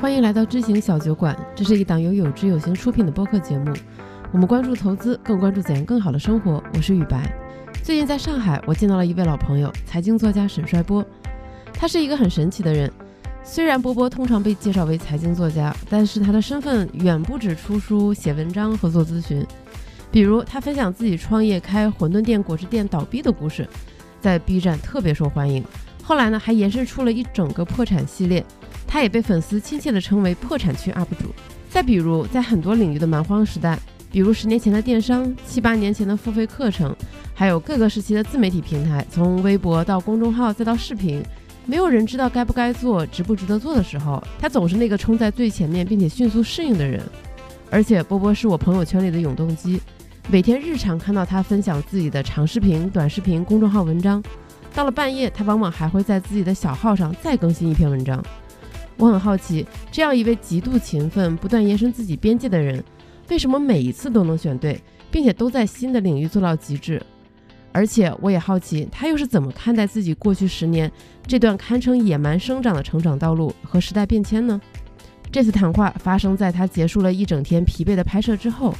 欢迎来到知行小酒馆，这是一档由有知有行出品的播客节目。我们关注投资，更关注怎样更好的生活。我是雨白。最近在上海，我见到了一位老朋友，财经作家沈帅波。他是一个很神奇的人。虽然波波通常被介绍为财经作家，但是他的身份远不止出书、写文章和做咨询。比如，他分享自己创业开馄饨店、果汁店倒闭的故事，在 B 站特别受欢迎。后来呢，还延伸出了一整个破产系列。他也被粉丝亲切地称为“破产区 UP 主”。再比如，在很多领域的蛮荒时代，比如十年前的电商，七八年前的付费课程，还有各个时期的自媒体平台，从微博到公众号再到视频，没有人知道该不该做、值不值得做的时候，他总是那个冲在最前面并且迅速适应的人。而且，波波是我朋友圈里的永动机，每天日常看到他分享自己的长视频、短视频、公众号文章，到了半夜，他往往还会在自己的小号上再更新一篇文章。我很好奇，这样一位极度勤奋、不断延伸自己边界的人，为什么每一次都能选对，并且都在新的领域做到极致？而且，我也好奇，他又是怎么看待自己过去十年这段堪称野蛮生长的成长道路和时代变迁呢？这次谈话发生在他结束了一整天疲惫的拍摄之后，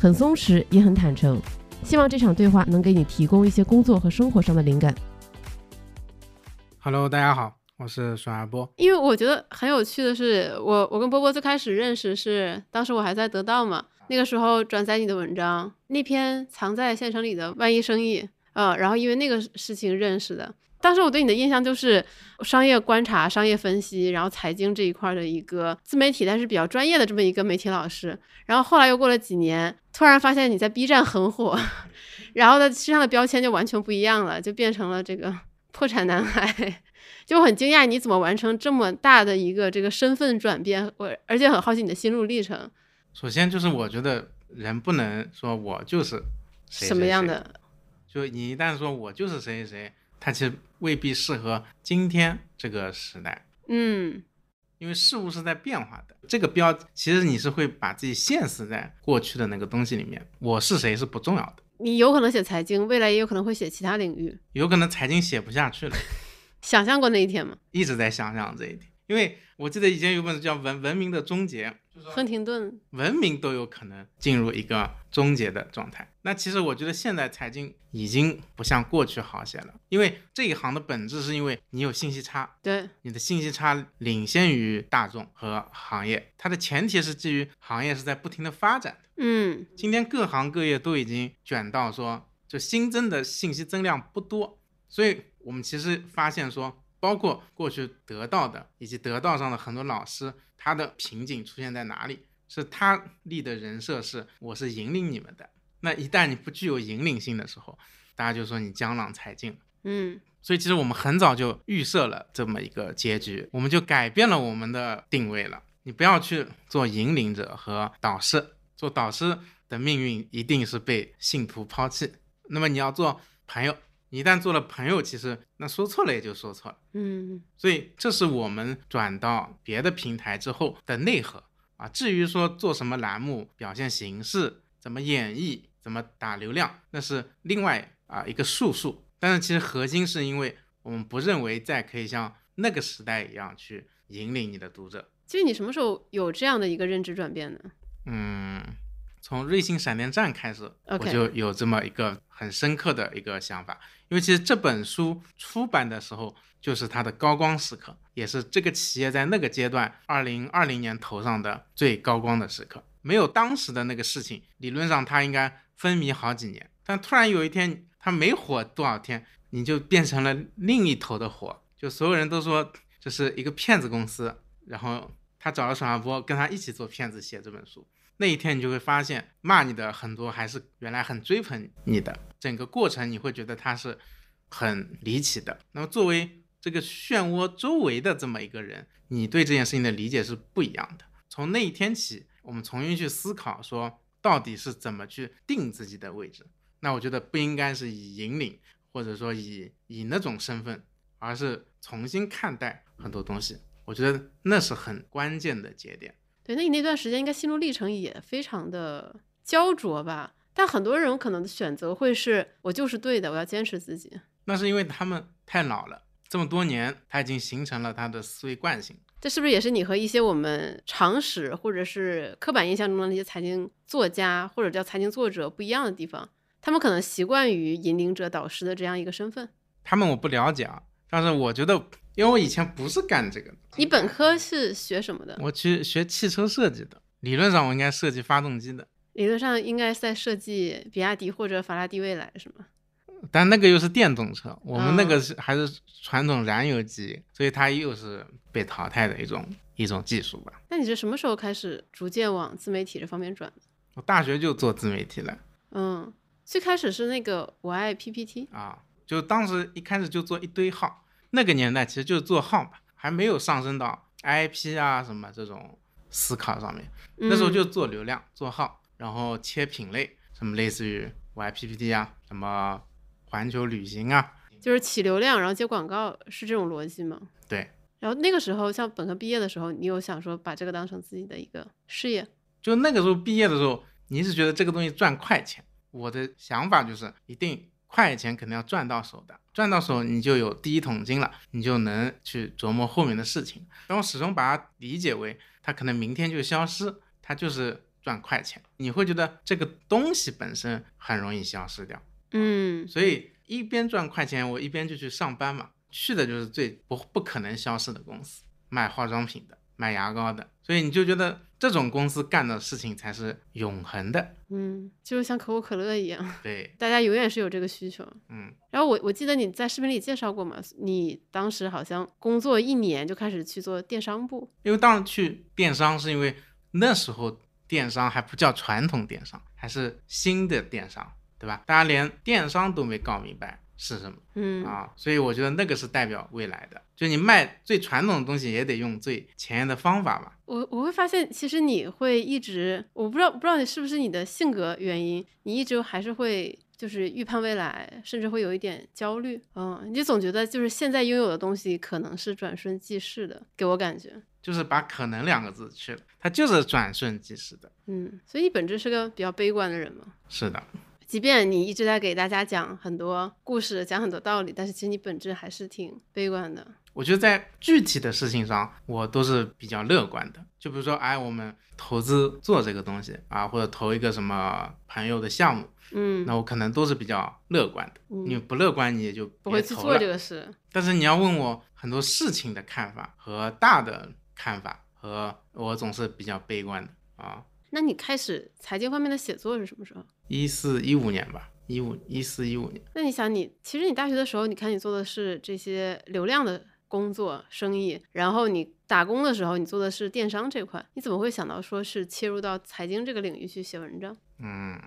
很松弛，也很坦诚。希望这场对话能给你提供一些工作和生活上的灵感。Hello，大家好。我是孙阿波，因为我觉得很有趣的是，我我跟波波最开始认识是当时我还在得到嘛，那个时候转载你的文章，那篇藏在县城里的万一生意，嗯，然后因为那个事情认识的。当时我对你的印象就是商业观察、商业分析，然后财经这一块的一个自媒体，但是比较专业的这么一个媒体老师。然后后来又过了几年，突然发现你在 B 站很火，然后他身上的标签就完全不一样了，就变成了这个破产男孩。就很惊讶，你怎么完成这么大的一个这个身份转变？我而且很好奇你的心路历程。首先就是我觉得人不能说我就是什么样的，就你一旦说我就是谁谁谁，他其实未必适合今天这个时代。嗯，因为事物是在变化的。这个标其实你是会把自己限死在过去的那个东西里面。我是谁是不重要的。你有可能写财经，未来也有可能会写其他领域。有可能财经写不下去了。想象过那一天吗？一直在想象这一天，因为我记得以前有本书叫《文文明的终结》，亨廷顿，文明都有可能进入一个终结的状态。那其实我觉得现在财经已经不像过去好些了，因为这一行的本质是因为你有信息差，对，你的信息差领先于大众和行业，它的前提是基于行业是在不停的发展的。嗯，今天各行各业都已经卷到说，就新增的信息增量不多，所以。我们其实发现说，包括过去得到的以及得到上的很多老师，他的瓶颈出现在哪里？是他立的人设是我是引领你们的。那一旦你不具有引领性的时候，大家就说你江郎才尽。嗯，所以其实我们很早就预设了这么一个结局，我们就改变了我们的定位了。你不要去做引领者和导师，做导师的命运一定是被信徒抛弃。那么你要做朋友。一旦做了朋友，其实那说错了也就说错了，嗯，所以这是我们转到别的平台之后的内核啊。至于说做什么栏目、表现形式、怎么演绎、怎么打流量，那是另外啊一个术数。但是其实核心是因为我们不认为再可以像那个时代一样去引领你的读者。其实你什么时候有这样的一个认知转变呢？嗯。从瑞幸闪电战开始，我就有这么一个很深刻的一个想法。因为其实这本书出版的时候，就是它的高光时刻，也是这个企业在那个阶段，二零二零年头上的最高光的时刻。没有当时的那个事情，理论上它应该风靡好几年。但突然有一天，它没火多少天，你就变成了另一头的火。就所有人都说这是一个骗子公司，然后他找了沈亚波跟他一起做骗子，写这本书。那一天，你就会发现骂你的很多还是原来很追捧你的，整个过程你会觉得他是很离奇的。那么作为这个漩涡周围的这么一个人，你对这件事情的理解是不一样的。从那一天起，我们重新去思考，说到底是怎么去定自己的位置。那我觉得不应该是以引领，或者说以以那种身份，而是重新看待很多东西。我觉得那是很关键的节点。对，那你那段时间应该心路历程也非常的焦灼吧？但很多人可能的选择会是我就是对的，我要坚持自己。那是因为他们太老了，这么多年，他已经形成了他的思维惯性。这是不是也是你和一些我们常识或者是刻板印象中的那些财经作家或者叫财经作者不一样的地方？他们可能习惯于引领者、导师的这样一个身份。他们我不了解啊，但是我觉得，因为我以前不是干这个的。你本科是学什么的？我去学汽车设计的，理论上我应该设计发动机的。理论上应该在设计比亚迪或者法拉第未来，是吗？但那个又是电动车，我们那个是还是传统燃油机，所以它又是被淘汰的一种一种技术吧。那你是什么时候开始逐渐往自媒体这方面转的？我大学就做自媒体了。嗯，最开始是那个我爱 PPT 啊，就当时一开始就做一堆号，那个年代其实就是做号嘛，还没有上升到 IP 啊什么这种思考上面。那时候就做流量、做号，然后切品类，什么类似于我爱 PPT 啊，什么。环球旅行啊，就是起流量，然后接广告，是这种逻辑吗？对。然后那个时候，像本科毕业的时候，你有想说把这个当成自己的一个事业？就那个时候毕业的时候，你是觉得这个东西赚快钱？我的想法就是一定快钱肯定要赚到手的，赚到手你就有第一桶金了，你就能去琢磨后面的事情。但我始终把它理解为它可能明天就消失，它就是赚快钱。你会觉得这个东西本身很容易消失掉。嗯，所以一边赚快钱，我一边就去上班嘛，去的就是最不不可能消失的公司，卖化妆品的，卖牙膏的，所以你就觉得这种公司干的事情才是永恒的。嗯，就是像可口可乐一样，对，大家永远是有这个需求。嗯，然后我我记得你在视频里介绍过嘛，你当时好像工作一年就开始去做电商部，因为当时去电商是因为那时候电商还不叫传统电商，还是新的电商。对吧？大家连电商都没搞明白是什么，嗯啊，所以我觉得那个是代表未来的。就你卖最传统的东西，也得用最前沿的方法嘛。我我会发现，其实你会一直，我不知道不知道你是不是你的性格原因，你一直还是会就是预判未来，甚至会有一点焦虑。嗯，你总觉得就是现在拥有的东西可能是转瞬即逝的，给我感觉就是把“可能”两个字去了，它就是转瞬即逝的。嗯，所以你本质是个比较悲观的人吗？是的。即便你一直在给大家讲很多故事，讲很多道理，但是其实你本质还是挺悲观的。我觉得在具体的事情上，我都是比较乐观的。就比如说，哎，我们投资做这个东西啊，或者投一个什么朋友的项目，嗯，那我可能都是比较乐观的。你不乐观，你也就不会去做这个事。但是你要问我很多事情的看法和大的看法，和我总是比较悲观的啊。那你开始财经方面的写作是什么时候？一四一五年吧，一五一四一五年。那你想，你其实你大学的时候，你看你做的是这些流量的工作生意，然后你打工的时候，你做的是电商这块，你怎么会想到说是切入到财经这个领域去写文章？嗯，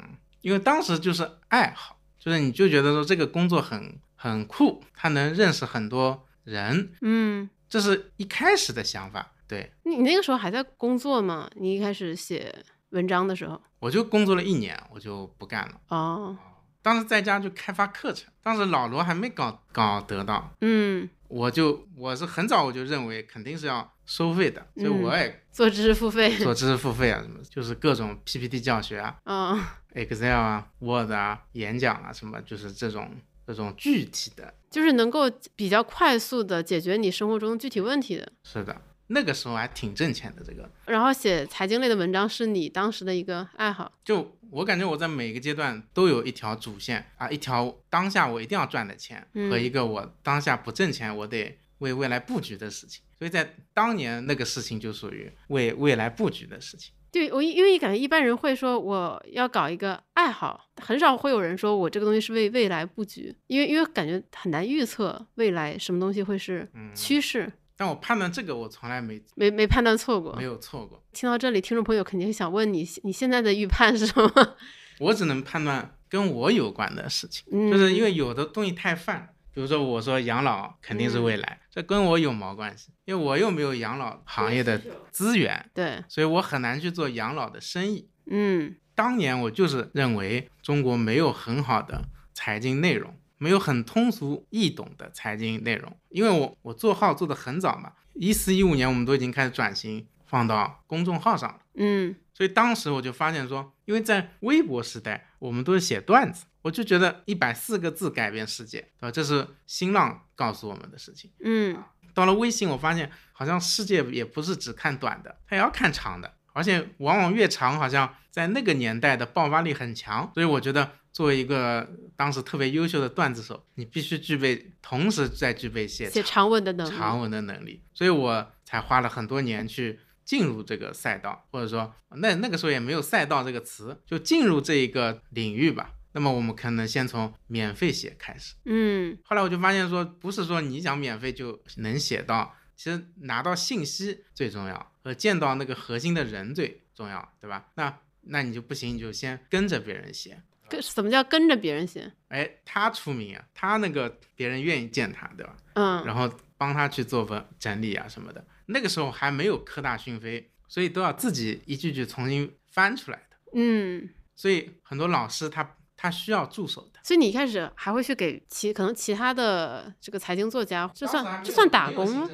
因为当时就是爱好，就是你就觉得说这个工作很很酷，他能认识很多人，嗯，这是一开始的想法。对你那个时候还在工作吗？你一开始写。文章的时候，我就工作了一年，我就不干了。哦，当时在家就开发课程，当时老罗还没搞搞得到。嗯，我就我是很早我就认为肯定是要收费的，所以我也做知识付费，做知识付费啊，什么就是各种 PPT 教学啊，嗯，Excel 啊，Word 啊，演讲啊，什么就是这种这种具体的，就是能够比较快速的解决你生活中具体问题的。是的。那个时候还挺挣钱的，这个。然后写财经类的文章是你当时的一个爱好。就我感觉我在每个阶段都有一条主线啊，一条当下我一定要赚的钱，和一个我当下不挣钱我得为未来布局的事情。所以在当年那个事情就属于为未来布局的事情。对我因为感觉一般人会说我要搞一个爱好，很少会有人说我这个东西是为未来布局，因为因为感觉很难预测未来什么东西会是趋势。但我判断这个，我从来没没没判断错过，没有错过。听到这里，听众朋友肯定想问你，你现在的预判是什么？我只能判断跟我有关的事情，就是因为有的东西太泛。比如说，我说养老肯定是未来，这跟我有毛关系？因为我又没有养老行业的资源，对，所以我很难去做养老的生意。嗯，当年我就是认为中国没有很好的财经内容。没有很通俗易懂的财经内容，因为我我做号做的很早嘛，一四一五年我们都已经开始转型放到公众号上了，嗯，所以当时我就发现说，因为在微博时代，我们都是写段子，我就觉得一百四个字改变世界，对吧？这是新浪告诉我们的事情。嗯，到了微信，我发现好像世界也不是只看短的，它也要看长的，而且往往越长，好像在那个年代的爆发力很强。所以我觉得，作为一个当时特别优秀的段子手，你必须具备同时在具备写写长文的能力，长文的能力。所以我才花了很多年去。进入这个赛道，或者说那那个时候也没有赛道这个词，就进入这一个领域吧。那么我们可能先从免费写开始，嗯。后来我就发现说，不是说你想免费就能写到，其实拿到信息最重要，和见到那个核心的人最重要，对吧？那那你就不行，你就先跟着别人写。跟什么叫跟着别人写？哎，他出名啊，他那个别人愿意见他，对吧？嗯。然后帮他去做分整理啊什么的。那个时候还没有科大讯飞，所以都要自己一句句重新翻出来的。嗯，所以很多老师他他需要助手的。所以你一开始还会去给其可能其他的这个财经作家，这算这算打工吗？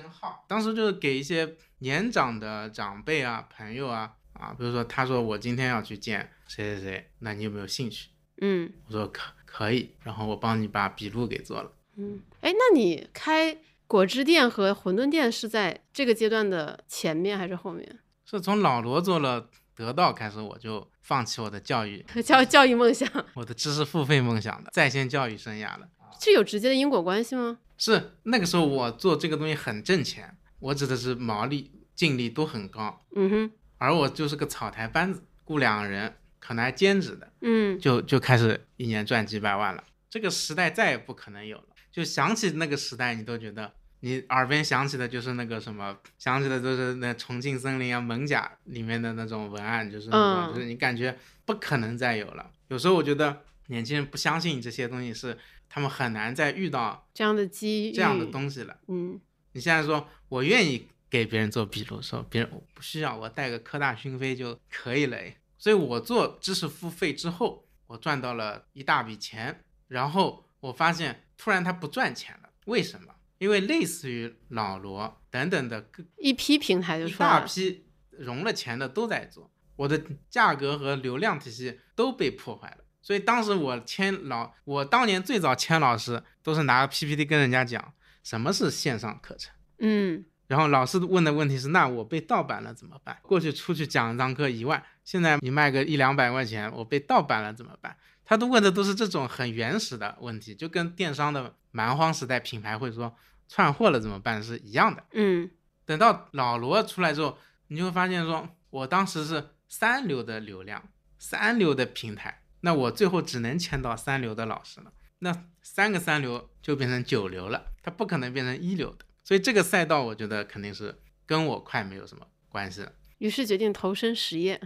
当时就是给一些年长的长辈啊、朋友啊啊，比如说他说我今天要去见谁谁谁，那你有没有兴趣？嗯，我说可可以，然后我帮你把笔录给做了。嗯，哎，那你开？果汁店和馄饨店是在这个阶段的前面还是后面？是从老罗做了得到开始，我就放弃我的教育 教教育梦想，我的知识付费梦想的在线教育生涯了。这有直接的因果关系吗？是那个时候我做这个东西很挣钱，我指的是毛利净利都很高。嗯哼，而我就是个草台班子，雇两个人，可能还兼职的。嗯，就就开始一年赚几百万了。这个时代再也不可能有了。就想起那个时代，你都觉得。你耳边响起的就是那个什么，想起的都是那重庆森林啊、蒙甲里面的那种文案，就是那种，就是你感觉不可能再有了。有时候我觉得年轻人不相信这些东西，是他们很难再遇到这样的机遇、这样的东西了。嗯，你现在说我愿意给别人做笔录，说别人不需要，我带个科大讯飞就可以了。所以我做知识付费之后，我赚到了一大笔钱，然后我发现突然它不赚钱了，为什么？因为类似于老罗等等的一批平台，就一大批融了钱的都在做，我的价格和流量体系都被破坏了。所以当时我签老，我当年最早签老师都是拿个 PPT 跟人家讲什么是线上课程，嗯，然后老师问的问题是，那我被盗版了怎么办？过去出去讲一堂课一万，现在你卖个一两百块钱，我被盗版了怎么办？他都问的都是这种很原始的问题，就跟电商的蛮荒时代品牌会说。串货了怎么办？是一样的。嗯，等到老罗出来之后，你就会发现，说我当时是三流的流量，三流的平台，那我最后只能签到三流的老师了。那三个三流就变成九流了，它不可能变成一流的。所以这个赛道，我觉得肯定是跟我快没有什么关系了。于是决定投身实业。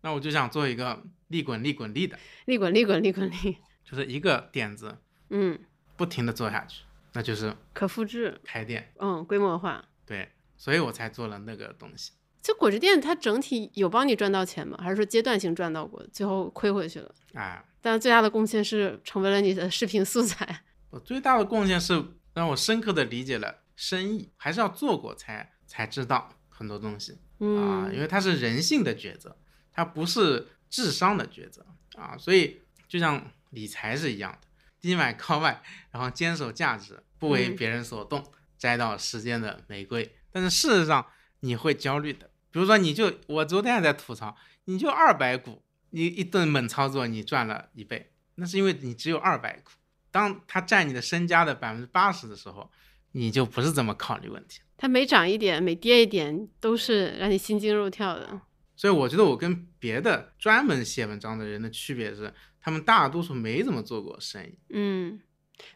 那我就想做一个利滚利滚利的，利滚利滚利滚利，就是一个点子，嗯，不停的做下去。那就是可复制开店，嗯，规模化，对，所以我才做了那个东西。这果汁店，它整体有帮你赚到钱吗？还是说阶段性赚到过，最后亏回去了？哎，但最大的贡献是成为了你的视频素材。我最大的贡献是让我深刻的理解了生意，还是要做过才才知道很多东西啊，因为它是人性的抉择，它不是智商的抉择啊，所以就像理财是一样的。低买高卖，然后坚守价值，不为别人所动，摘到时间的玫瑰。但是事实上你会焦虑的。比如说，你就我昨天还在吐槽，你就二百股，你一顿猛操作，你赚了一倍，那是因为你只有二百股。当它占你的身家的百分之八十的时候，你就不是这么考虑问题。它每涨一点，每跌一点，都是让你心惊肉跳的。所以我觉得我跟别的专门写文章的人的区别是。他们大多数没怎么做过生意，嗯，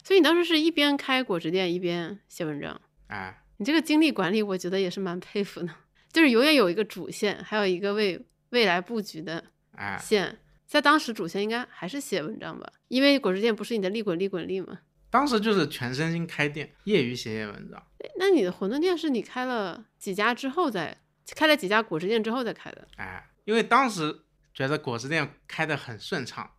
所以你当时是一边开果汁店一边写文章，哎，你这个精力管理，我觉得也是蛮佩服的，就是永远有一个主线，还有一个为未来布局的线，在当时主线应该还是写文章吧，因为果汁店不是你的利滚利滚利吗？当时就是全身心开店，业余写写文章。那你的馄饨店是你开了几家之后再开了几家果汁店之后再开的？哎，因为当时觉得果汁店开得很顺畅。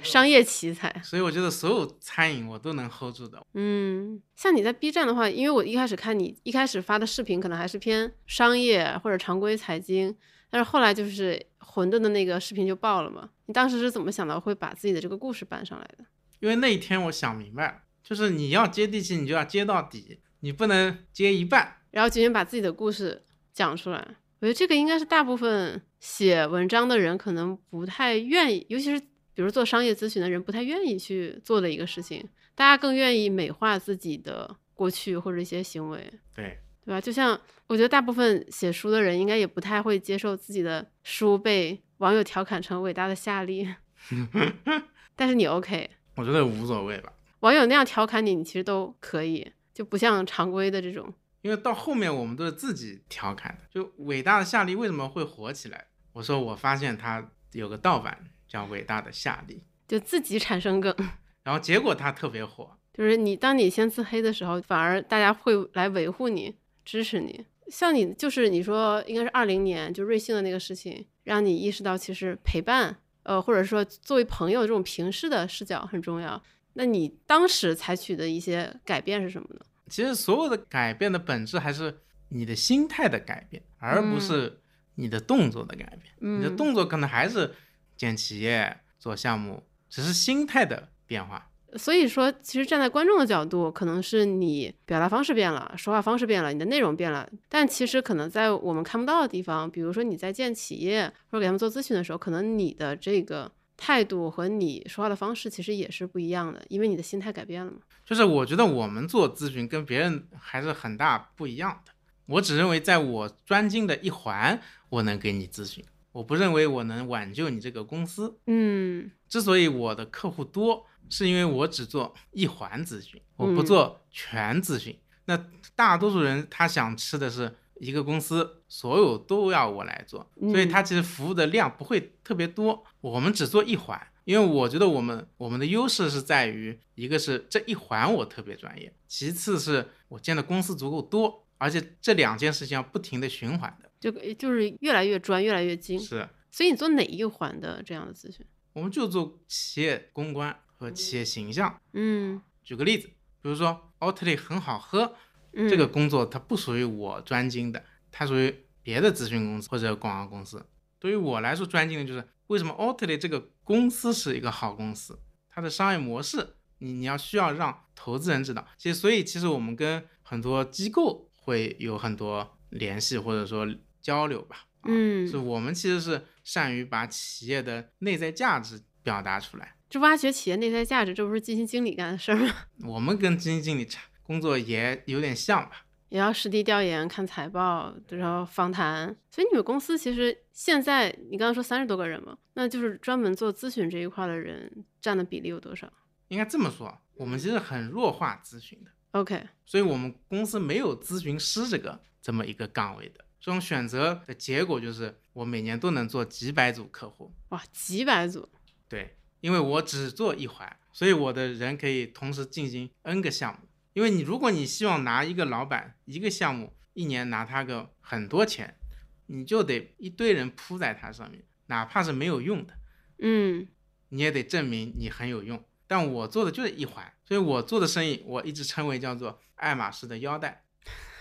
商业奇才，所以我觉得所有餐饮我都能 hold 住的。嗯，像你在 B 站的话，因为我一开始看你一开始发的视频，可能还是偏商业或者常规财经，但是后来就是馄饨的那个视频就爆了嘛。你当时是怎么想到会把自己的这个故事搬上来的？因为那一天我想明白了，就是你要接地气，你就要接到底，你不能接一半，然后今天把自己的故事讲出来。我觉得这个应该是大部分写文章的人可能不太愿意，尤其是比如做商业咨询的人不太愿意去做的一个事情。大家更愿意美化自己的过去或者一些行为，对对吧？就像我觉得大部分写书的人应该也不太会接受自己的书被网友调侃成伟大的夏利，但是你 OK。我觉得无所谓吧，网友那样调侃你，你其实都可以，就不像常规的这种。因为到后面我们都是自己调侃的，就伟大的夏利为什么会火起来？我说我发现他有个盗版叫伟大的夏利，就自己产生梗，然后结果他特别火。就是你当你先自黑的时候，反而大家会来维护你、支持你。像你就是你说应该是二零年就瑞幸的那个事情，让你意识到其实陪伴。呃，或者说作为朋友这种平视的视角很重要。那你当时采取的一些改变是什么呢？其实所有的改变的本质还是你的心态的改变，而不是你的动作的改变。你的动作可能还是建企业、做项目，只是心态的变化。所以说，其实站在观众的角度，可能是你表达方式变了，说话方式变了，你的内容变了。但其实可能在我们看不到的地方，比如说你在建企业或者给他们做咨询的时候，可能你的这个态度和你说话的方式其实也是不一样的，因为你的心态改变了嘛。就是我觉得我们做咨询跟别人还是很大不一样的。我只认为在我专精的一环，我能给你咨询，我不认为我能挽救你这个公司。嗯，之所以我的客户多。是因为我只做一环咨询，我不做全咨询。那大多数人他想吃的是一个公司所有都要我来做，所以它其实服务的量不会特别多。我们只做一环，因为我觉得我们我们的优势是在于，一个是这一环我特别专业，其次是我见的公司足够多，而且这两件事情要不停的循环的，就就是越来越专，越来越精。是，所以你做哪一环的这样的咨询？我们就做企业公关。和企业形象，嗯，举个例子，比如说奥特利很好喝，这个工作它不属于我专精的，它属于别的咨询公司或者广告公司。对于我来说，专精的就是为什么 Oatly 这个公司是一个好公司，它的商业模式，你你要需要让投资人知道。其实，所以其实我们跟很多机构会有很多联系或者说交流吧，嗯，是我们其实是善于把企业的内在价值表达出来。这挖掘企业内在价值，这不是基金经理干的事儿吗？我们跟基金经理差工作也有点像吧，也要实地调研、看财报，然后访谈。所以你们公司其实现在你刚刚说三十多个人嘛，那就是专门做咨询这一块的人占的比例有多少？应该这么说，我们其实很弱化咨询的。OK，所以我们公司没有咨询师这个这么一个岗位的。这种选择的结果就是，我每年都能做几百组客户。哇，几百组？对。因为我只做一环，所以我的人可以同时进行 N 个项目。因为你如果你希望拿一个老板一个项目一年拿他个很多钱，你就得一堆人扑在他上面，哪怕是没有用的，嗯，你也得证明你很有用。但我做的就是一环，所以我做的生意我一直称为叫做爱马仕的腰带，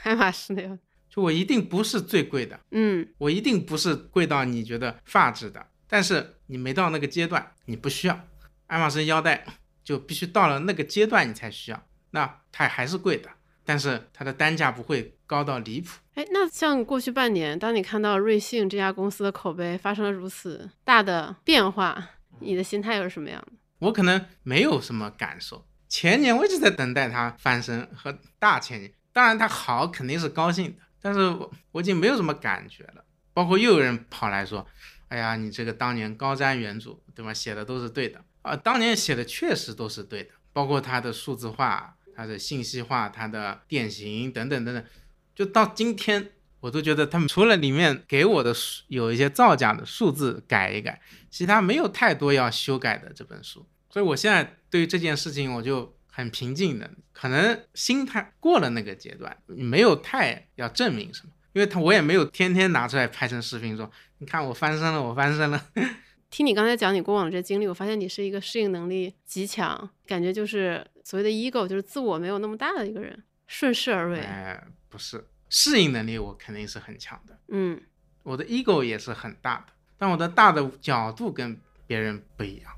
爱马仕的腰带，就我一定不是最贵的，嗯，我一定不是贵到你觉得发质的。但是你没到那个阶段，你不需要爱马仕腰带，就必须到了那个阶段你才需要。那它还是贵的，但是它的单价不会高到离谱。哎，那像过去半年，当你看到瑞幸这家公司的口碑发生了如此大的变化，你的心态又是什么样的？我可能没有什么感受。前年我一直在等待它翻身，和大前年，当然它好肯定是高兴的，但是我我已经没有什么感觉了。包括又有人跑来说。哎呀，你这个当年高瞻远瞩，对吧？写的都是对的啊，当年写的确实都是对的，包括它的数字化、它的信息化、它的典型等等等等，就到今天，我都觉得他们除了里面给我的有一些造假的数字改一改，其他没有太多要修改的这本书。所以我现在对于这件事情我就很平静的，可能心态过了那个阶段，没有太要证明什么。因为他我也没有天天拿出来拍成视频说，你看我翻身了，我翻身了。听你刚才讲你过往的这经历，我发现你是一个适应能力极强，感觉就是所谓的 ego，就是自我没有那么大的一个人，顺势而为。哎，不是，适应能力我肯定是很强的。嗯，我的 ego 也是很大的，但我的大的角度跟别人不一样。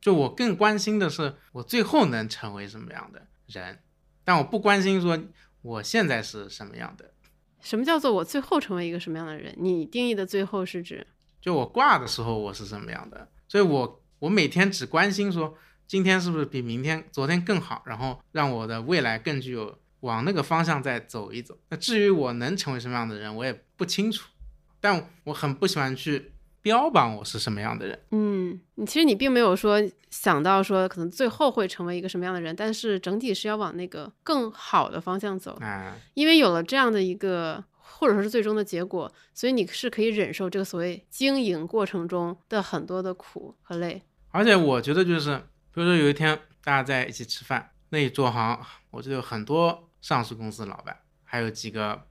就我更关心的是我最后能成为什么样的人，但我不关心说我现在是什么样的。什么叫做我最后成为一个什么样的人？你定义的最后是指？就我挂的时候我是什么样的？所以我我每天只关心说今天是不是比明天、昨天更好，然后让我的未来更具有往那个方向再走一走。那至于我能成为什么样的人，我也不清楚。但我很不喜欢去标榜我是什么样的人。嗯，你其实你并没有说想到说可能最后会成为一个什么样的人，但是整体是要往那个更好的方向走。啊，因为有了这样的一个或者说是最终的结果，所以你是可以忍受这个所谓经营过程中的很多的苦和累。而且我觉得就是，比如说有一天大家在一起吃饭，那一桌好像我记得有很多上市公司老板，还有几个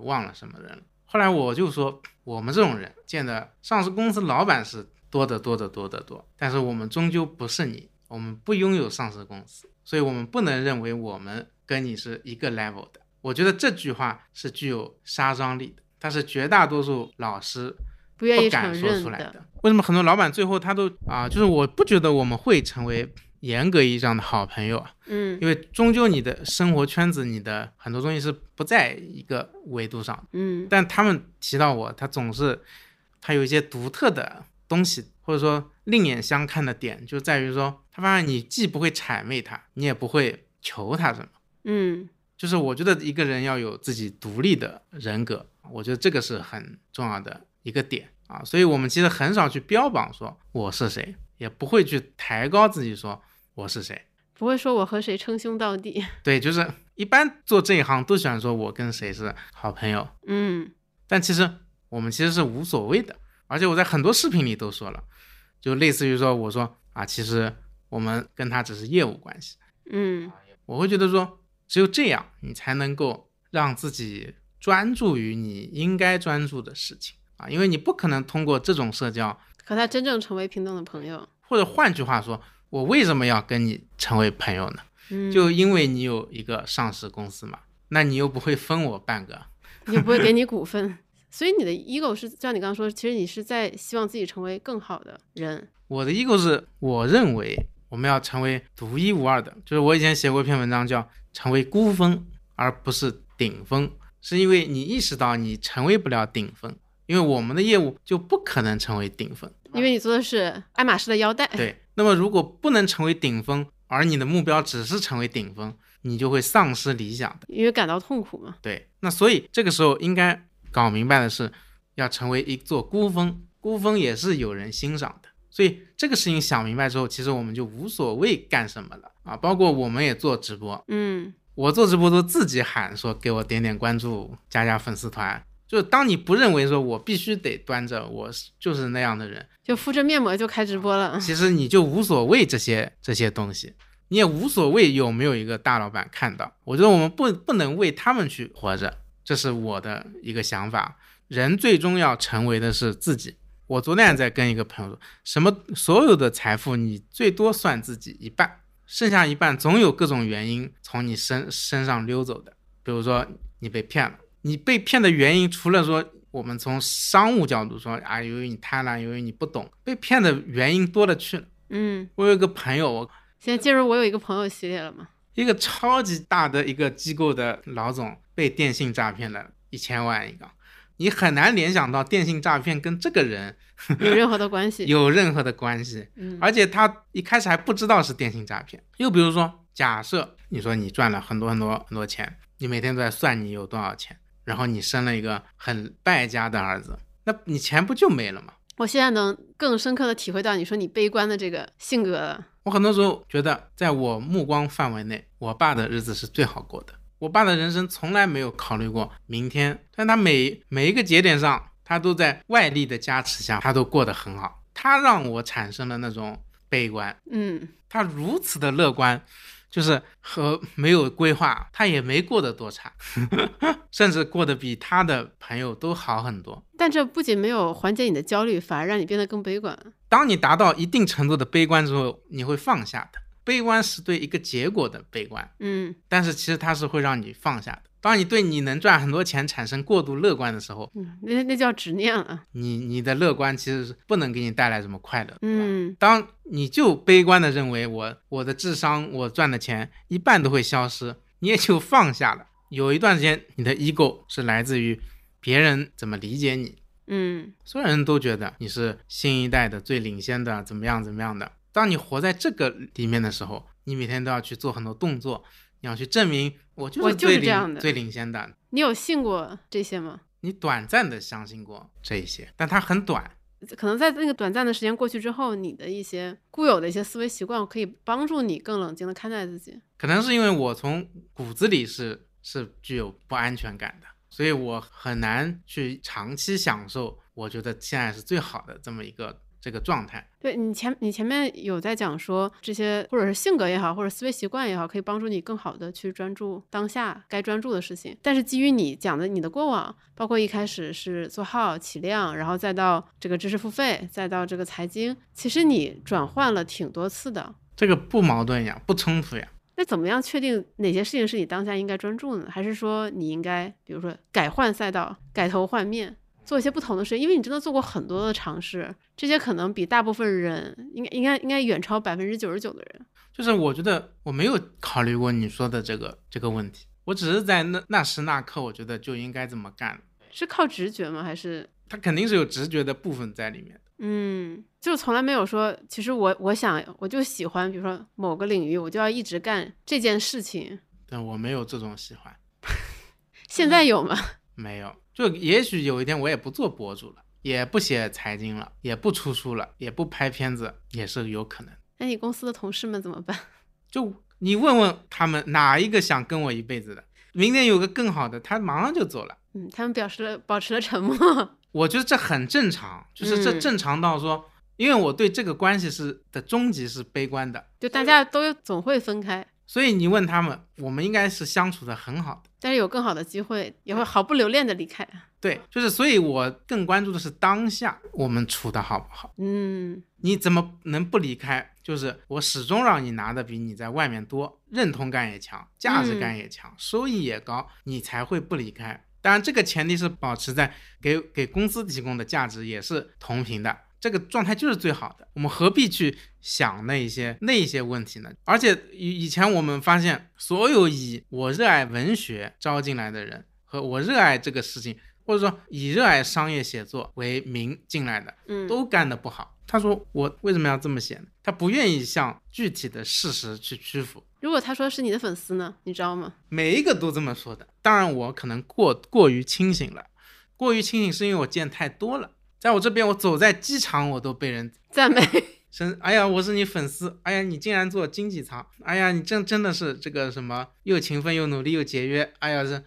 忘了什么人了。后来我就说，我们这种人见的上市公司老板是多得多得多得多，但是我们终究不是你，我们不拥有上市公司，所以我们不能认为我们跟你是一个 level 的。我觉得这句话是具有杀伤力的，但是绝大多数老师不愿意敢说出来的。为什么很多老板最后他都啊，就是我不觉得我们会成为。严格意义上的好朋友啊，嗯，因为终究你的生活圈子，你的很多东西是不在一个维度上，嗯，但他们提到我，他总是他有一些独特的东西，或者说另眼相看的点，就在于说，他发现你既不会谄媚他，你也不会求他什么，嗯，就是我觉得一个人要有自己独立的人格，我觉得这个是很重要的一个点啊，所以我们其实很少去标榜说我是谁，也不会去抬高自己说。我是谁？不会说我和谁称兄道弟。对，就是一般做这一行都喜欢说我跟谁是好朋友。嗯，但其实我们其实是无所谓的。而且我在很多视频里都说了，就类似于说我说啊，其实我们跟他只是业务关系。嗯，我会觉得说，只有这样，你才能够让自己专注于你应该专注的事情啊，因为你不可能通过这种社交和他真正成为平等的朋友。或者换句话说。我为什么要跟你成为朋友呢？嗯，就因为你有一个上市公司嘛，那你又不会分我半个，又不会给 你股份，所以你的 ego 是像你刚刚说，其实你是在希望自己成为更好的人。我的 ego 是我认为我们要成为独一无二的，就是我以前写过一篇文章叫成为孤峰而不是顶峰，是因为你意识到你成为不了顶峰，因为我们的业务就不可能成为顶峰，因为你做的是爱马仕的腰带。对。那么，如果不能成为顶峰，而你的目标只是成为顶峰，你就会丧失理想的，因为感到痛苦嘛。对，那所以这个时候应该搞明白的是，要成为一座孤峰，孤峰也是有人欣赏的。所以这个事情想明白之后，其实我们就无所谓干什么了啊。包括我们也做直播，嗯，我做直播都自己喊说给我点点关注，加加粉丝团。就当你不认为说我必须得端着，我就是那样的人，就敷着面膜就开直播了。其实你就无所谓这些这些东西，你也无所谓有没有一个大老板看到。我觉得我们不不能为他们去活着，这是我的一个想法。人最终要成为的是自己。我昨天在跟一个朋友说，什么所有的财富你最多算自己一半，剩下一半总有各种原因从你身身上溜走的，比如说你被骗了。你被骗的原因，除了说我们从商务角度说啊，由于你贪婪，由于你不懂，被骗的原因多了去了。嗯，我有一个朋友，我现在进入我有一个朋友系列了吗？一个超级大的一个机构的老总被电信诈骗了一千万一个，你很难联想到电信诈骗跟这个人有任何的关系，有任何的关系。嗯，而且他一开始还不知道是电信诈骗。又比如说，假设你说你赚了很多很多很多钱，你每天都在算你有多少钱。然后你生了一个很败家的儿子，那你钱不就没了吗？我现在能更深刻的体会到你说你悲观的这个性格了。我很多时候觉得，在我目光范围内，我爸的日子是最好过的。我爸的人生从来没有考虑过明天，但他每每一个节点上，他都在外力的加持下，他都过得很好。他让我产生了那种悲观，嗯，他如此的乐观。就是和没有规划，他也没过得多差，甚至过得比他的朋友都好很多。但这不仅没有缓解你的焦虑，反而让你变得更悲观。当你达到一定程度的悲观之后，你会放下的。悲观是对一个结果的悲观，嗯但是其实它是会让你放下的。当你对你能赚很多钱产生过度乐观的时候，嗯，那那叫执念啊。你你的乐观其实是不能给你带来什么快乐。嗯当你就悲观的认为我我的智商我赚的钱一半都会消失，你也就放下了。有一段时间，你的 ego 是来自于别人怎么理解你，嗯所有人都觉得你是新一代的最领先的，怎么样怎么样的。当你活在这个里面的时候，你每天都要去做很多动作，你要去证明我就是最就是这样的领最领先的。你有信过这些吗？你短暂的相信过这一些，但它很短。可能在那个短暂的时间过去之后，你的一些固有的一些思维习惯可以帮助你更冷静的看待自己。可能是因为我从骨子里是是具有不安全感的，所以我很难去长期享受我觉得现在是最好的这么一个这个状态。对你前你前面有在讲说这些，或者是性格也好，或者思维习惯也好，可以帮助你更好的去专注当下该专注的事情。但是基于你讲的你的过往，包括一开始是做号起量，然后再到这个知识付费，再到这个财经，其实你转换了挺多次的。这个不矛盾呀，不冲突呀。那怎么样确定哪些事情是你当下应该专注呢？还是说你应该，比如说改换赛道、改头换面，做一些不同的事情？因为你真的做过很多的尝试，这些可能比大部分人应该应该应该远超百分之九十九的人。就是我觉得我没有考虑过你说的这个这个问题，我只是在那那时那刻，我觉得就应该这么干。是靠直觉吗？还是他肯定是有直觉的部分在里面。嗯，就从来没有说，其实我我想我就喜欢，比如说某个领域，我就要一直干这件事情。但我没有这种喜欢，现在有吗？没有。就也许有一天我也不做博主了，也不写财经了，也不出书了，也不拍片子，也是有可能。那你公司的同事们怎么办？就你问问他们哪一个想跟我一辈子的，明天有个更好的，他马上就走了。嗯，他们表示了保持了沉默。我觉得这很正常，就是这嗯正常到说，因为我对这个关系是的终极是悲观的，就大家都总会分开，所以你问他们，我们应该是相处的很好的。但是有更好的机会，也会毫不留恋的离开。对，就是所以，我更关注的是当下我们处的好不好。嗯你怎么能不离开？就是我始终让你拿的比你在外面多，认同感也强，价值感也强，收益也高，你才会不离开。当然，这个前提是保持在给给公司提供的价值也是同频的，这个状态就是最好的。我们何必去想那一些那一些问题呢？而且以以前我们发现，所有以我热爱文学招进来的人，和我热爱这个事情，或者说以热爱商业写作为名进来的，嗯，都干得不好。他说我为什么要这么写呢？他不愿意向具体的事实去屈服。如果他说是你的粉丝呢？你知道吗？每一个都这么说的。当然，我可能过过于清醒了，过于清醒是因为我见太多了。在我这边，我走在机场，我都被人赞美。称，哎呀，我是你粉丝，哎呀，你竟然做经济舱，哎呀，你真真的是这个什么又勤奋又努力又节约，哎呀，这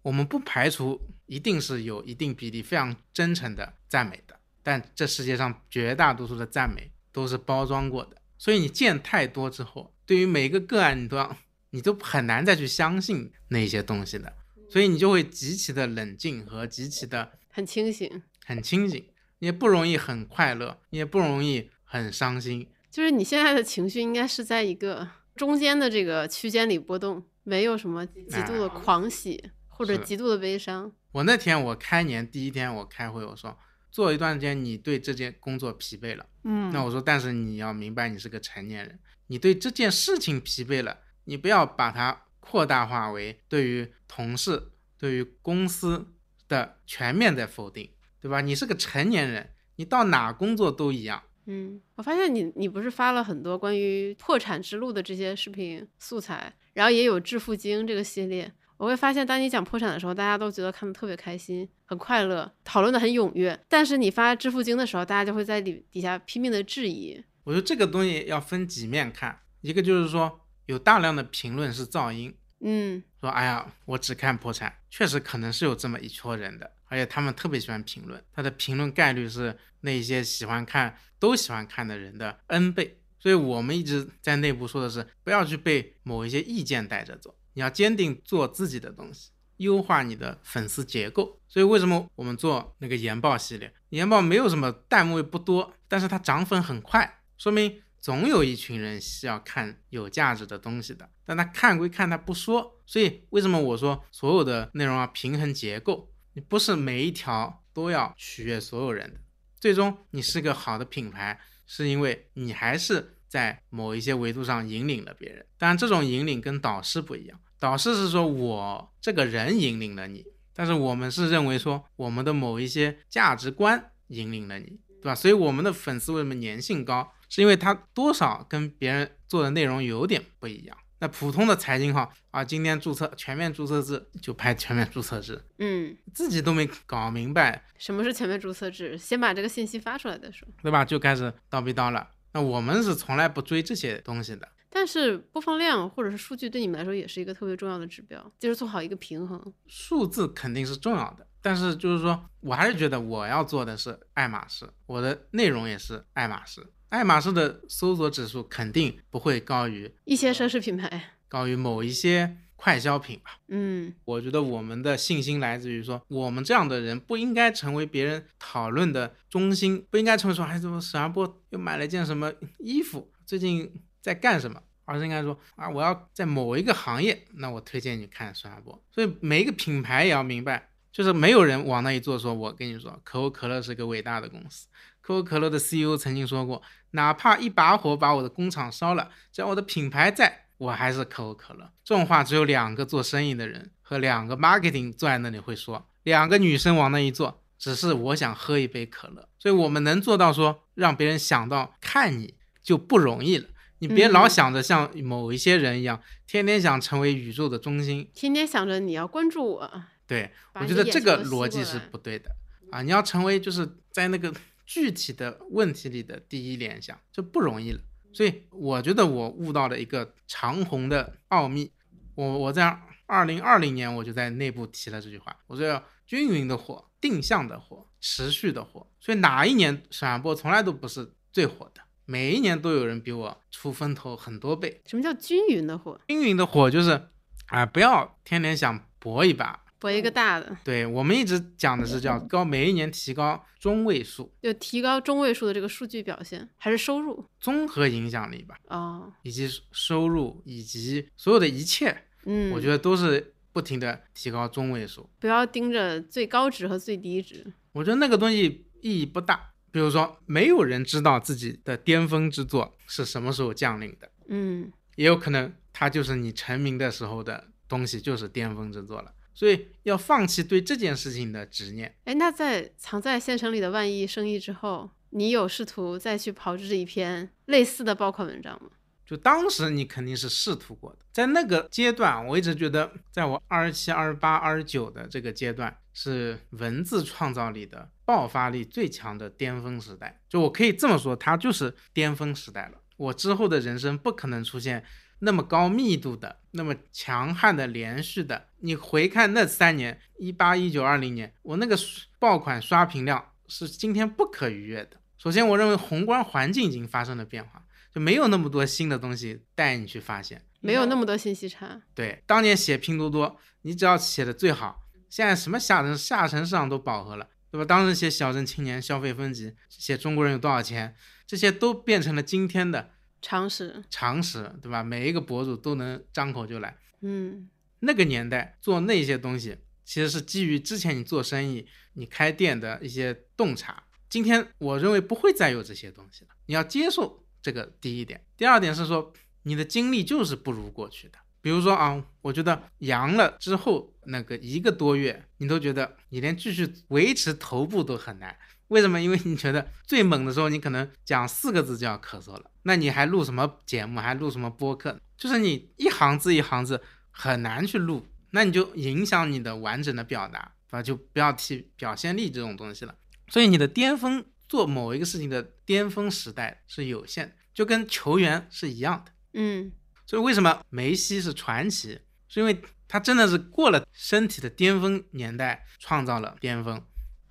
我们不排除一定是有一定比例非常真诚的赞美的，但这世界上绝大多数的赞美都是包装过的，所以你见太多之后，对于每一个个案，你都要你都很难再去相信那些东西的，所以你就会极其的冷静和极其的很清醒，很清醒，你也不容易很快乐，也不容易很伤心。就是你现在的情绪应该是在一个中间的这个区间里波动，没有什么极度的狂喜或者极度的悲伤。我那天我开年第一天我开会，我说做一段时间你对这件工作疲惫了，嗯那我说但是你要明白你是个成年人，你对这件事情疲惫了，你不要把它扩大化为对于同事、对于公司的全面的否定，对吧？你是个成年人，你到哪工作都一样。嗯，我发现你你不是发了很多关于破产之路的这些视频素材，然后也有致富经这个系列。我会发现，当你讲破产的时候，大家都觉得看的特别开心，很快乐，讨论的很踊跃。但是你发致富经的时候，大家就会在底底下拼命的质疑。我觉得这个东西要分几面看，一个就是说有大量的评论是噪音，嗯说哎呀，我只看破产，确实可能是有这么一撮人的，而且他们特别喜欢评论，他的评论概率是那些喜欢看都喜欢看的人的 n 倍。所以我们一直在内部说的是，不要去被某一些意见带着走，你要坚定做自己的东西，优化你的粉丝结构。所以为什么我们做那个研报系列？研报没有什么弹幕也不多，但是它涨粉很快，说明总有一群人是要看有价值的东西的，但他看归看，他不说。所以为什么我说所有的内容要平衡结构？你不是每一条都要取悦所有人的。最终你是个好的品牌，是因为你还是在某一些维度上引领了别人。当然，这种引领跟导师不一样，导师是说我这个人引领了你，但是我们是认为说我们的某一些价值观引领了你。对吧？所以我们的粉丝为什么粘性高？是因为他多少跟别人做的内容有点不一样。那普通的财经号啊，今天注册全面注册制就拍全面注册制，嗯，自己都没搞明白什么是全面注册制，先把这个信息发出来再说，对吧？就开始叨逼叨了。那我们是从来不追这些东西的。但是播放量或者是数据对你们来说也是一个特别重要的指标，就是做好一个平衡。数字肯定是重要的。但是就是说，我还是觉得我要做的是爱马仕，我的内容也是爱马仕。爱马仕的搜索指数肯定不会高于一些奢侈品牌，高于某一些快消品吧。嗯，我觉得我们的信心来自于说，我们这样的人不应该成为别人讨论的中心，不应该成为说，哎，怎么沈二波又买了件什么衣服，最近在干什么，而是应该说，啊，我要在某一个行业，那我推荐你看沈二波。所以每一个品牌也要明白。就是没有人往那一坐，说我跟你说，可口可乐是个伟大的公司。可口可乐的 CEO 曾经说过，哪怕一把火把我的工厂烧了，只要我的品牌在，我还是可口可乐。这种话只有两个做生意的人和两个 marketing 坐在那里会说。两个女生往那一坐，只是我想喝一杯可乐。所以我们能做到说让别人想到看你就不容易了。你别老想着像某一些人一样，天天想成为宇宙的中心，天天想着你要关注我。对，我觉得这个逻辑是不对的啊！你要成为就是在那个具体的问题里的第一联想，就不容易了。所以我觉得我悟到了一个长虹的奥秘。我我在二零二零年我就在内部提了这句话，我说要均匀的火、定向的火、持续的火。所以哪一年闪播从来都不是最火的，每一年都有人比我出风头很多倍。什么叫均匀的火？均匀的火就是啊，不要天天想搏一把。博一个大的，对我们一直讲的是叫高，每一年提高中位数，就提高中位数的这个数据表现，还是收入综合影响力吧？哦，以及收入以及所有的一切，嗯，我觉得都是不停的提高中位数，不要盯着最高值和最低值。我觉得那个东西意义不大。比如说，没有人知道自己的巅峰之作是什么时候降临的，嗯，也有可能它就是你成名的时候的东西，就是巅峰之作了。所以要放弃对这件事情的执念。哎，那在藏在县城里的万亿生意之后，你有试图再去炮制一篇类似的爆款文章吗？就当时你肯定是试图过的，在那个阶段，我一直觉得，在我二十七、二十八、二十九的这个阶段，是文字创造力的爆发力最强的巅峰时代。就我可以这么说，它就是巅峰时代了。我之后的人生不可能出现。那么高密度的，那么强悍的连续的，你回看那三年，一八、一九、二零年，我那个爆款刷屏量是今天不可逾越的。首先，我认为宏观环境已经发生了变化，就没有那么多新的东西带你去发现，没有那么多信息差。对，当年写拼多多，你只要写的最好，现在什么下沉下沉市场都饱和了，对吧？当时写小镇青年消费分级，写中国人有多少钱，这些都变成了今天的。常识，常识，对吧？每一个博主都能张口就来。嗯，那个年代做那些东西，其实是基于之前你做生意、你开店的一些洞察。今天我认为不会再有这些东西了。你要接受这个第一点。第二点是说，你的精力就是不如过去的。比如说啊，我觉得阳了之后那个一个多月，你都觉得你连继续维持头部都很难。为什么？因为你觉得最猛的时候，你可能讲四个字就要咳嗽了，那你还录什么节目？还录什么播客？就是你一行字一行字很难去录，那你就影响你的完整的表达，啊，就不要提表现力这种东西了。所以你的巅峰做某一个事情的巅峰时代是有限，就跟球员是一样的。嗯，所以为什么梅西是传奇？是因为他真的是过了身体的巅峰年代，创造了巅峰。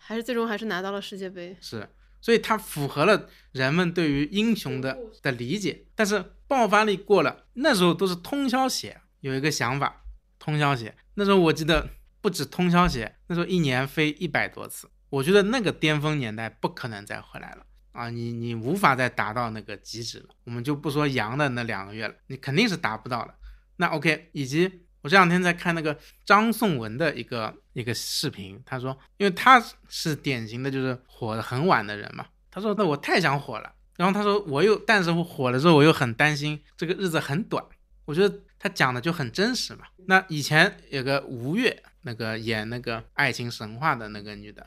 还是最终还是拿到了世界杯，是，所以它符合了人们对于英雄的的理解。但是爆发力过了，那时候都是通宵写，有一个想法，通宵写。那时候我记得不止通宵写，那时候一年飞一百多次。我觉得那个巅峰年代不可能再回来了啊，你你无法再达到那个极致了。我们就不说阳的那两个月了，你肯定是达不到了。那 OK，以及我这两天在看那个张颂文的一个一个视频，他说，因为他是典型的就是火的很晚的人嘛，他说那我太想火了，然后他说我又，但是我火了之后我又很担心这个日子很短。我觉得他讲的就很真实嘛。那以前有个吴越，那个演那个爱情神话的那个女的，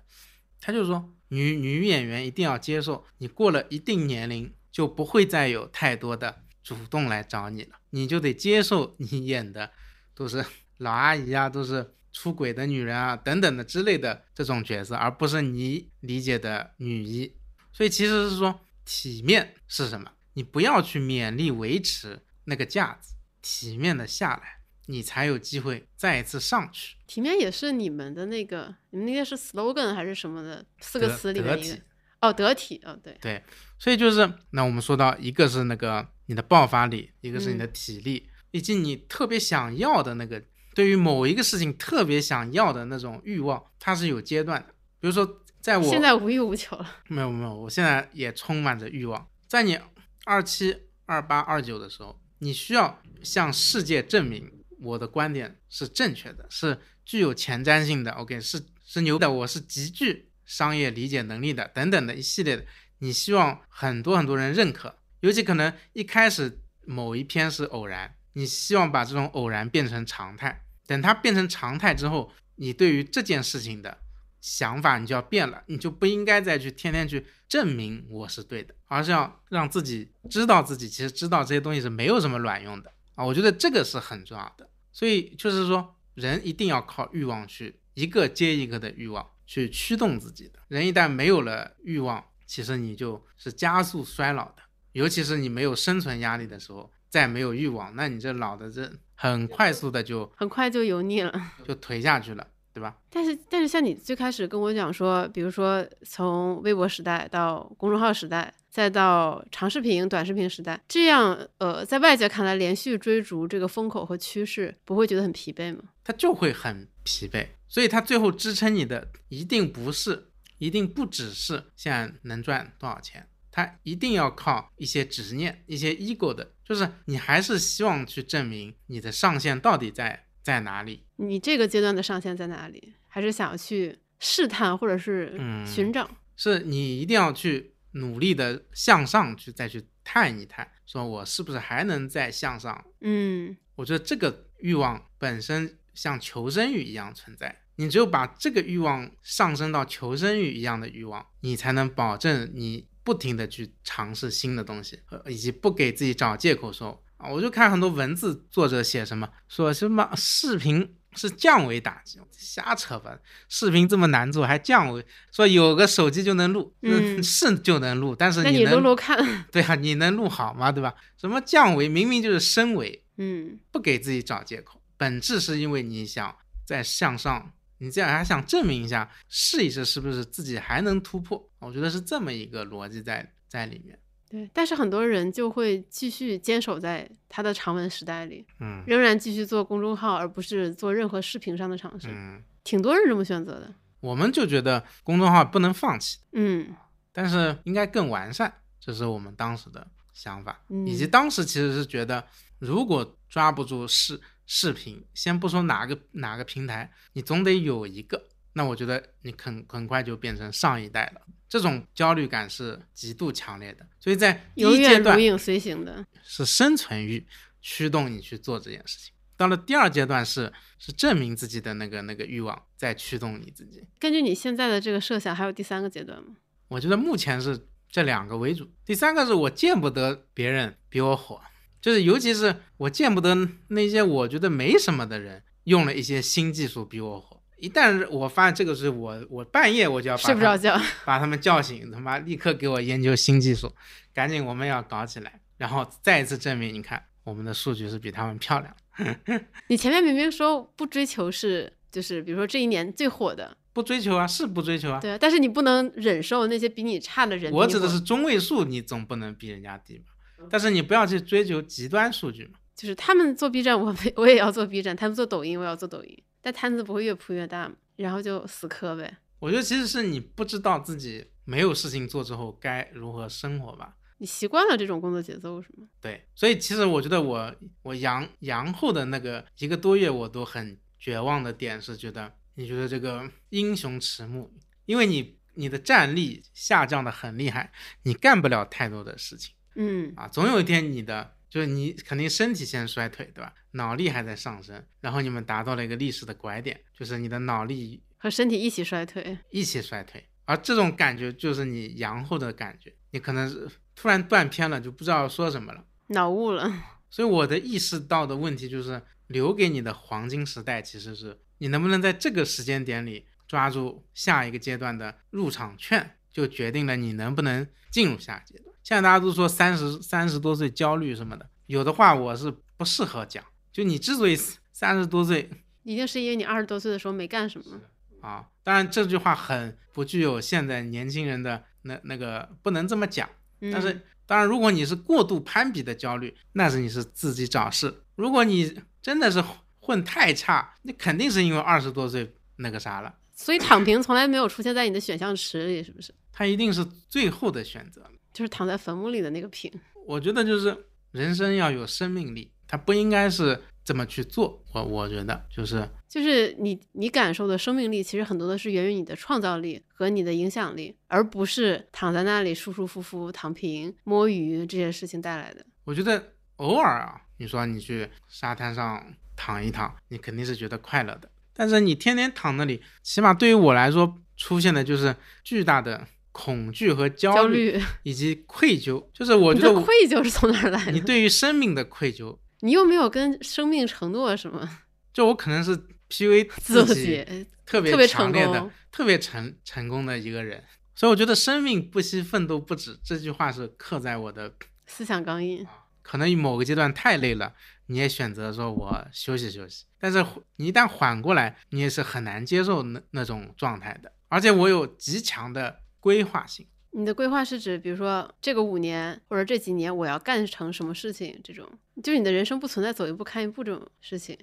她就说女女演员一定要接受，你过了一定年龄就不会再有太多的主动来找你了，你就得接受你演的都是老阿姨啊，都是出轨的女人啊等等的之类的这种角色，而不是你理解的女一。所以其实是说体面是什么？你不要去勉力维持那个架子。体面的下来，你才有机会再一次上去。体面也是你们的那个，你们那个是 slogan 还是什么的？四个词里面一个。哦，得体。哦，对对。所以就是，那我们说到，一个是那个你的爆发力，一个是你的体力，以及你特别想要的那个，对于某一个事情特别想要的那种欲望，它是有阶段的。比如说，在我现在无欲无求了。没有没有，我现在也充满着欲望。在你二七、二八、二九的时候。你需要向世界证明我的观点是正确的，是具有前瞻性的。OK，是是牛的，我是极具商业理解能力的，等等的一系列的。你希望很多很多人认可，尤其可能一开始某一篇是偶然，你希望把这种偶然变成常态。等它变成常态之后，你对于这件事情的。想法你就要变了，你就不应该再去天天去证明我是对的，而是要让自己知道自己其实知道这些东西是没有什么卵用的啊！我觉得这个是很重要的。所以就是说，人一定要靠欲望去一个接一个的欲望去驱动自己的。人一旦没有了欲望，其实你就是加速衰老的。尤其是你没有生存压力的时候，再没有欲望，那你这老的这 很快速的就很快就油腻了，就颓下去了。对吧？但是但是像你最开始跟我讲说，比如说从微博时代到公众号时代，再到长视频、短视频时代，这样呃，在外界看来连续追逐这个风口和趋势，不会觉得很疲惫吗？他就会很疲惫，所以他最后支撑你的一定不是，一定不只是现在能赚多少钱，他一定要靠一些执念、一些 ego 的，就是你还是希望去证明你的上限到底在。在哪里？你这个阶段的上限在哪里？还是想要去试探，或者是寻找？是你一定要去努力的向上去，再去探一探，说我是不是还能再向上？嗯，我觉得这个欲望本身像求生欲一样存在。你只有把这个欲望上升到求生欲一样的欲望，你才能保证你不停的去尝试新的东西，以及不给自己找借口说。啊，我就看很多文字作者写什么，说什么视频是降维打击，瞎扯吧！视频这么难做，还降维？说有个手机就能录，嗯，是就能录，但是你录录看，对啊，你能录好吗？对吧？什么降维？明明就是升维，嗯，不给自己找借口，本质是因为你想再向上，你这样还想证明一下，试一试是不是自己还能突破？我觉得是这么一个逻辑在在里面。对，但是很多人就会继续坚守在他的长文时代里，嗯，仍然继续做公众号，而不是做任何视频上的尝试。嗯，挺多人这么选择的。我们就觉得公众号不能放弃，嗯，但是应该更完善，这是我们当时的想法，以及当时其实是觉得，如果抓不住视视频，先不说哪个哪个平台，你总得有一个，那我觉得你很很快就变成上一代了。这种焦虑感是极度强烈的，所以在第一阶段，如影随形的是生存欲驱动你去做这件事情。到了第二阶段，是是证明自己的那个那个欲望在驱动你自己。根据你现在的这个设想，还有第三个阶段吗？我觉得目前是这两个为主，第三个是我见不得别人比我火，就是尤其是我见不得那些我觉得没什么的人用了一些新技术比我火。一旦我发现这个是我，我半夜我就要睡不着觉，把他们叫醒，他妈立刻给我研究新技术，赶紧我们要搞起来，然后再一次证明，你看我们的数据是比他们漂亮。你前面明明说不追求是，就是比如说这一年最火的，不追求啊，是不追求啊。对啊，但是你不能忍受那些比你差的人。我指的是中位数，你总不能比人家低吧？但是你不要去追求极端数据嘛。就是他们做 B 站，我我也要做 B 站；他们做抖音，我要做抖音。但摊子不会越铺越大嘛，然后就死磕呗。我觉得其实是你不知道自己没有事情做之后该如何生活吧。你习惯了这种工作节奏是吗？对，所以其实我觉得我我阳阳后的那个一个多月，我都很绝望的点是觉得，你觉得这个英雄迟暮，因为你你的战力下降的很厉害，你干不了太多的事情，嗯啊，总有一天你的就是你肯定身体先衰退，对吧？脑力还在上升，然后你们达到了一个历史的拐点，就是你的脑力和身体一起衰退，一起衰退，而这种感觉就是你阳后的感觉，你可能是。突然断片了，就不知道说什么了，脑雾了。所以我的意识到的问题就是，留给你的黄金时代，其实是你能不能在这个时间点里抓住下一个阶段的入场券，就决定了你能不能进入下一阶段。现在大家都说三十三十多岁焦虑什么的，有的话我是不适合讲。就你之所以三十多岁，一定是因为你二十多岁的时候没干什么啊。当然这句话很不具有现在年轻人的那那个，不能这么讲。但是，当然，如果你是过度攀比的焦虑，那是你是自己找事。如果你真的是混太差，那肯定是因为二十多岁那个啥了。所以躺平从来没有出现在你的选项池里，是不是？它一定是最后的选择，就是躺在坟墓里的那个平。我觉得就是人生要有生命力，它不应该是。这么去做，我我觉得就是就是你你感受的生命力，其实很多的是源于你的创造力和你的影响力，而不是躺在那里舒舒服服躺平摸鱼这些事情带来的。我觉得偶尔啊，你说你去沙滩上躺一躺，你肯定是觉得快乐的。但是你天天躺那里，起码对于我来说，出现的就是巨大的恐惧和焦虑，以及愧疚。就是我觉得愧疚是从哪来的？你对于生命的愧疚。你又没有跟生命承诺什么？就我可能是 P U A 自己特别特别强烈的、特别成成功的一个人，所以我觉得“生命不惜，奋斗不止”这句话是刻在我的思想钢印。可能某个阶段太累了，你也选择说我休息休息，但是你一旦缓过来，你也是很难接受那那种状态的。而且我有极强的规划性。你的规划是指，比如说这个五年或者这几年我要干成什么事情？这种就是你的人生不存在走一步看一步这种事情。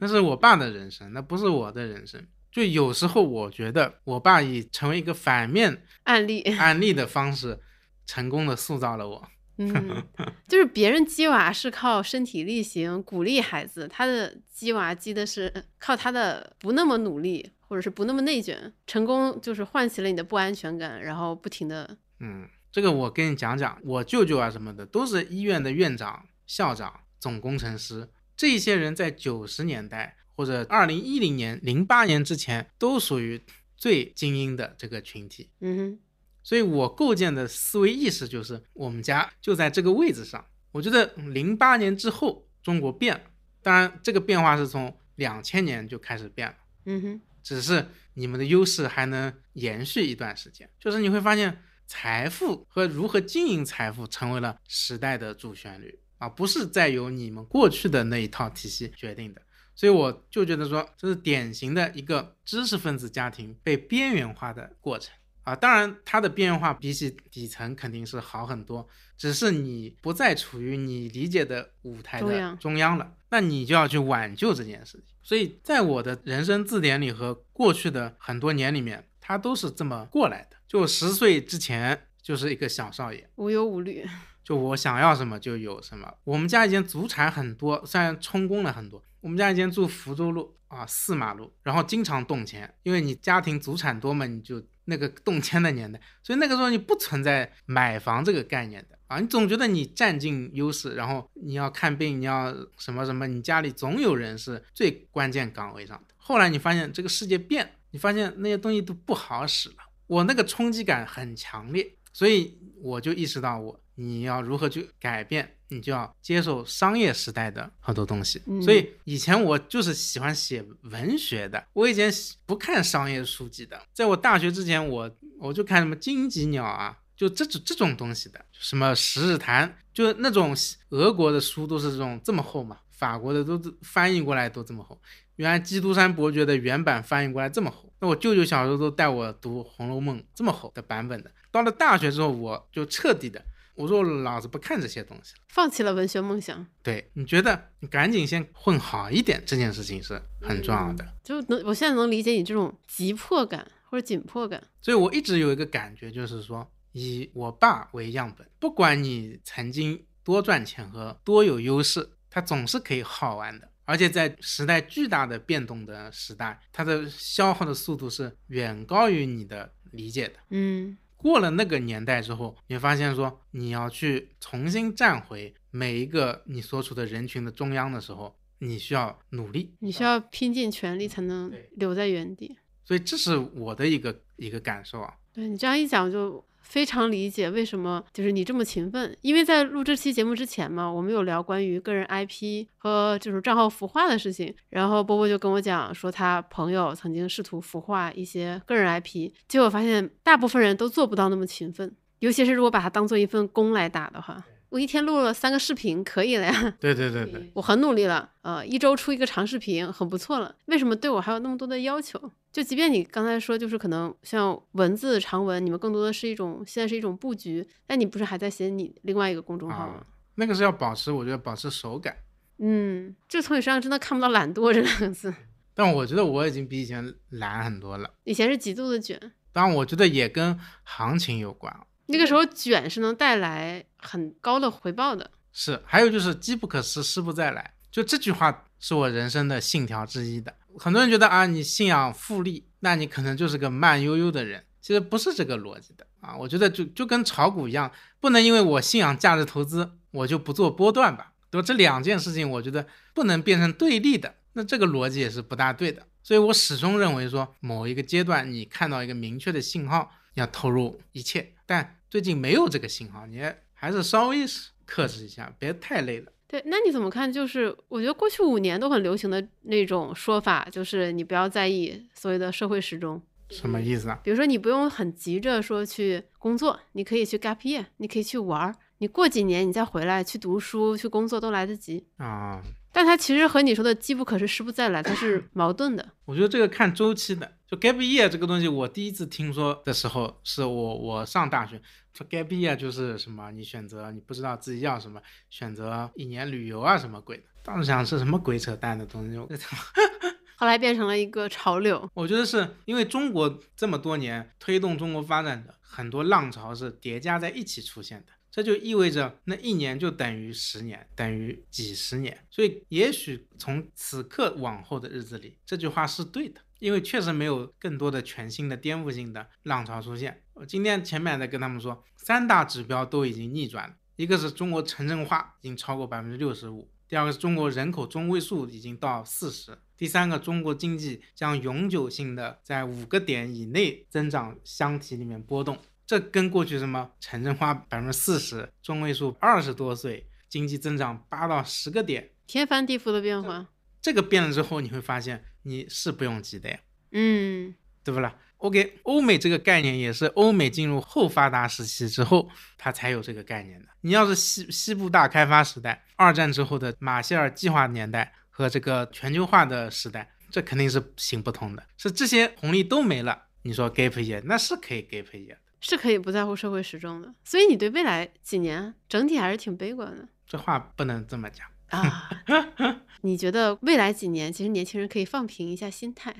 那是我爸的人生，那不是我的人生。就有时候我觉得我爸以成为一个反面案例案例的方式，成功的塑造了我。嗯，就是别人鸡娃是靠身体力行鼓励孩子，他的鸡娃鸡的是靠他的不那么努力。或者是不那么内卷，成功就是唤起了你的不安全感，然后不停的。嗯，这个我跟你讲讲，我舅舅啊什么的都是医院的院长、校长、总工程师，这些人在九十年代或者二零一零年、零八年之前都属于最精英的这个群体。嗯哼，所以我构建的思维意识就是我们家就在这个位置上。我觉得零八年之后中国变了，当然这个变化是从两千年就开始变了。嗯哼。只是你们的优势还能延续一段时间，就是你会发现财富和如何经营财富成为了时代的主旋律啊，不是再由你们过去的那一套体系决定的。所以我就觉得说，这是典型的一个知识分子家庭被边缘化的过程啊。当然，它的变化比起底层肯定是好很多，只是你不再处于你理解的舞台的中央了。那你就要去挽救这件事情，所以在我的人生字典里和过去的很多年里面，他都是这么过来的。就十岁之前就是一个小少爷，无忧无虑，就我想要什么就有什么。我们家以前祖产很多，虽然充公了很多。我们家以前住福州路啊，四马路，然后经常动迁，因为你家庭祖产多嘛，你就那个动迁的年代，所以那个时候你不存在买房这个概念的。啊，你总觉得你占尽优势，然后你要看病，你要什么什么，你家里总有人是最关键岗位上的。后来你发现这个世界变了，你发现那些东西都不好使了。我那个冲击感很强烈，所以我就意识到，我你要如何去改变，你就要接受商业时代的好多东西。所以以前我就是喜欢写文学的，我以前不看商业书籍的，在我大学之前，我我就看什么荆棘鸟啊。就这种这种东西的，什么《十日谈》，就那种俄国的书都是这种这么厚嘛，法国的都翻译过来都这么厚。原来《基督山伯爵》的原版翻译过来这么厚，那我舅舅小时候都带我读《红楼梦》这么厚的版本的。到了大学之后，我就彻底的，我说老子不看这些东西了，放弃了文学梦想。对你觉得你赶紧先混好一点，这件事情是很重要的。就能我现在能理解你这种急迫感。或者紧迫感。所以我一直有一个感觉，就是说以我爸为样本，不管你曾经多赚钱和多有优势，他总是可以耗完的。而且在时代巨大的变动的时代，它的消耗的速度是远高于你的理解的。嗯，过了那个年代之后，你发现说你要去重新站回每一个你所处的人群的中央的时候，你需要努力，你需要拼尽全力才能留在原地。所以这是我的一个一个感受啊。对你这样一讲就。非常理解为什么就是你这么勤奋，因为在录这期节目之前嘛，我们有聊关于个人 IP 和就是账号孵化的事情，然后波波就跟我讲说他朋友曾经试图孵化一些个人 IP，结果发现大部分人都做不到那么勤奋，尤其是如果把它当做一份工来打的话。我一天录了三个视频，可以了呀。对对对对，我很努力了，呃，一周出一个长视频，很不错了。为什么对我还有那么多的要求？就即便你刚才说，就是可能像文字长文，你们更多的是一种现在是一种布局，但你不是还在写你另外一个公众号吗？那个是要保持，我觉得保持手感。嗯，就从你身上真的看不到懒惰这两个字。但我觉得我已经比以前懒很多了。以前是极度的卷。当然，我觉得也跟行情有关。那个时候卷是能带来很高的回报的，是。还有就是机不可失，失不再来，就这句话是我人生的信条之一的。很多人觉得啊，你信仰复利，那你可能就是个慢悠悠的人。其实不是这个逻辑的啊。我觉得就就跟炒股一样，不能因为我信仰价值投资，我就不做波段吧，对吧？这两件事情我觉得不能变成对立的，那这个逻辑也是不大对的。所以我始终认为说，某一个阶段你看到一个明确的信号，要投入一切，但。最近没有这个信号，你还是稍微克制一下，别太累了。对，那你怎么看？就是我觉得过去五年都很流行的那种说法，就是你不要在意所谓的社会时钟。什么意思啊？比如说你不用很急着说去工作，你可以去 gap year，你可以去玩儿，你过几年你再回来去读书、去工作都来得及啊。但它其实和你说的“机不可失，失不再来”它是 矛盾的。我觉得这个看周期的。就 gap year 这个东西，我第一次听说的时候，是我我上大学说 gap year 就是什么，你选择你不知道自己要什么，选择一年旅游啊什么鬼的。当时想是什么鬼扯淡的东西，后来变成了一个潮流。我觉得是因为中国这么多年推动中国发展的很多浪潮是叠加在一起出现的。这就意味着那一年就等于十年，等于几十年。所以，也许从此刻往后的日子里，这句话是对的，因为确实没有更多的全新的颠覆性的浪潮出现。我今天前面在跟他们说，三大指标都已经逆转了：一个是中国城镇化已经超过百分之六十五；第二个是中国人口中位数已经到四十；第三个，中国经济将永久性的在五个点以内增长箱体里面波动。这跟过去什么城镇化百分之四十，中位数二十多岁，经济增长八到十个点，天翻地覆的变化。这个变了之后，你会发现你是不用急的呀，嗯，对不啦？OK，欧美这个概念也是欧美进入后发达时期之后，它才有这个概念的。你要是西西部大开发时代，二战之后的马歇尔计划年代和这个全球化的时代，这肯定是行不通的。是这些红利都没了，你说 gap year 那是可以 gap year。是可以不在乎社会时钟的，所以你对未来几年整体还是挺悲观的。这话不能这么讲啊！你觉得未来几年，其实年轻人可以放平一下心态，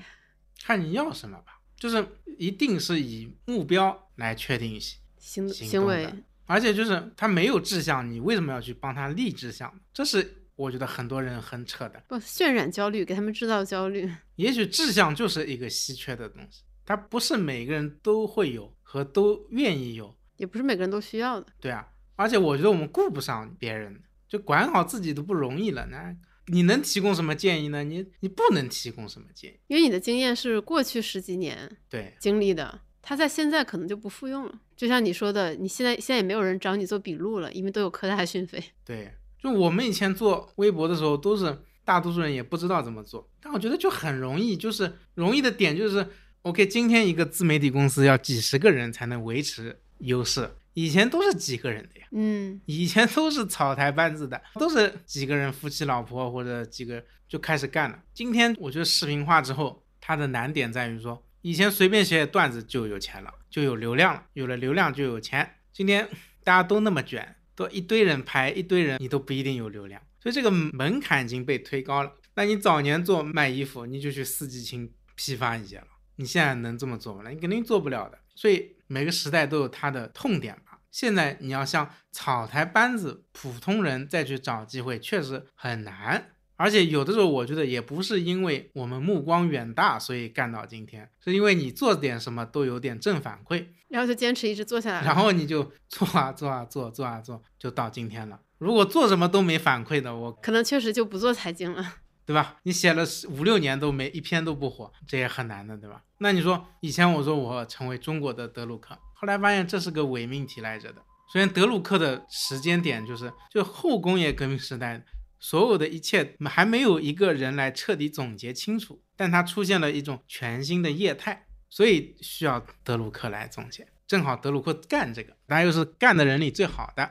看你要什么吧。就是一定是以目标来确定行行为，而且就是他没有志向，你为什么要去帮他立志向？这是我觉得很多人很扯的。不渲染焦虑，给他们制造焦虑。也许志向就是一个稀缺的东西，它不是每个人都会有。和都愿意有，也不是每个人都需要的。对啊，而且我觉得我们顾不上别人，就管好自己都不容易了。那你能提供什么建议呢？你你不能提供什么建议，因为你的经验是过去十几年对经历的，他在现在可能就不复用了。就像你说的，你现在现在也没有人找你做笔录了，因为都有科大讯飞。对，就我们以前做微博的时候，都是大多数人也不知道怎么做，但我觉得就很容易，就是容易的点就是。OK，今天一个自媒体公司要几十个人才能维持优势，以前都是几个人的呀。嗯，以前都是草台班子的，都是几个人夫妻老婆或者几个就开始干了。今天我觉得视频化之后，它的难点在于说，以前随便写段子就有钱了，就有流量了，有了流量就有钱。今天大家都那么卷，都一堆人拍一堆人，你都不一定有流量，所以这个门槛已经被推高了。那你早年做卖衣服，你就去四季青批发一些了。你现在能这么做吗？你肯定做不了的。所以每个时代都有它的痛点吧。现在你要像草台班子、普通人再去找机会，确实很难。而且有的时候，我觉得也不是因为我们目光远大，所以干到今天，是因为你做点什么都有点正反馈，然后就坚持一直做下来，然后你就做啊做啊做，做啊做，就到今天了。如果做什么都没反馈的，我可能确实就不做财经了，对吧？你写了五六年都没一篇都不火，这也很难的，对吧？那你说以前我说我成为中国的德鲁克，后来发现这是个伪命题来着的。首先，德鲁克的时间点就是就后工业革命时代。所有的一切还没有一个人来彻底总结清楚，但它出现了一种全新的业态，所以需要德鲁克来总结。正好德鲁克干这个，他又是干的人里最好的，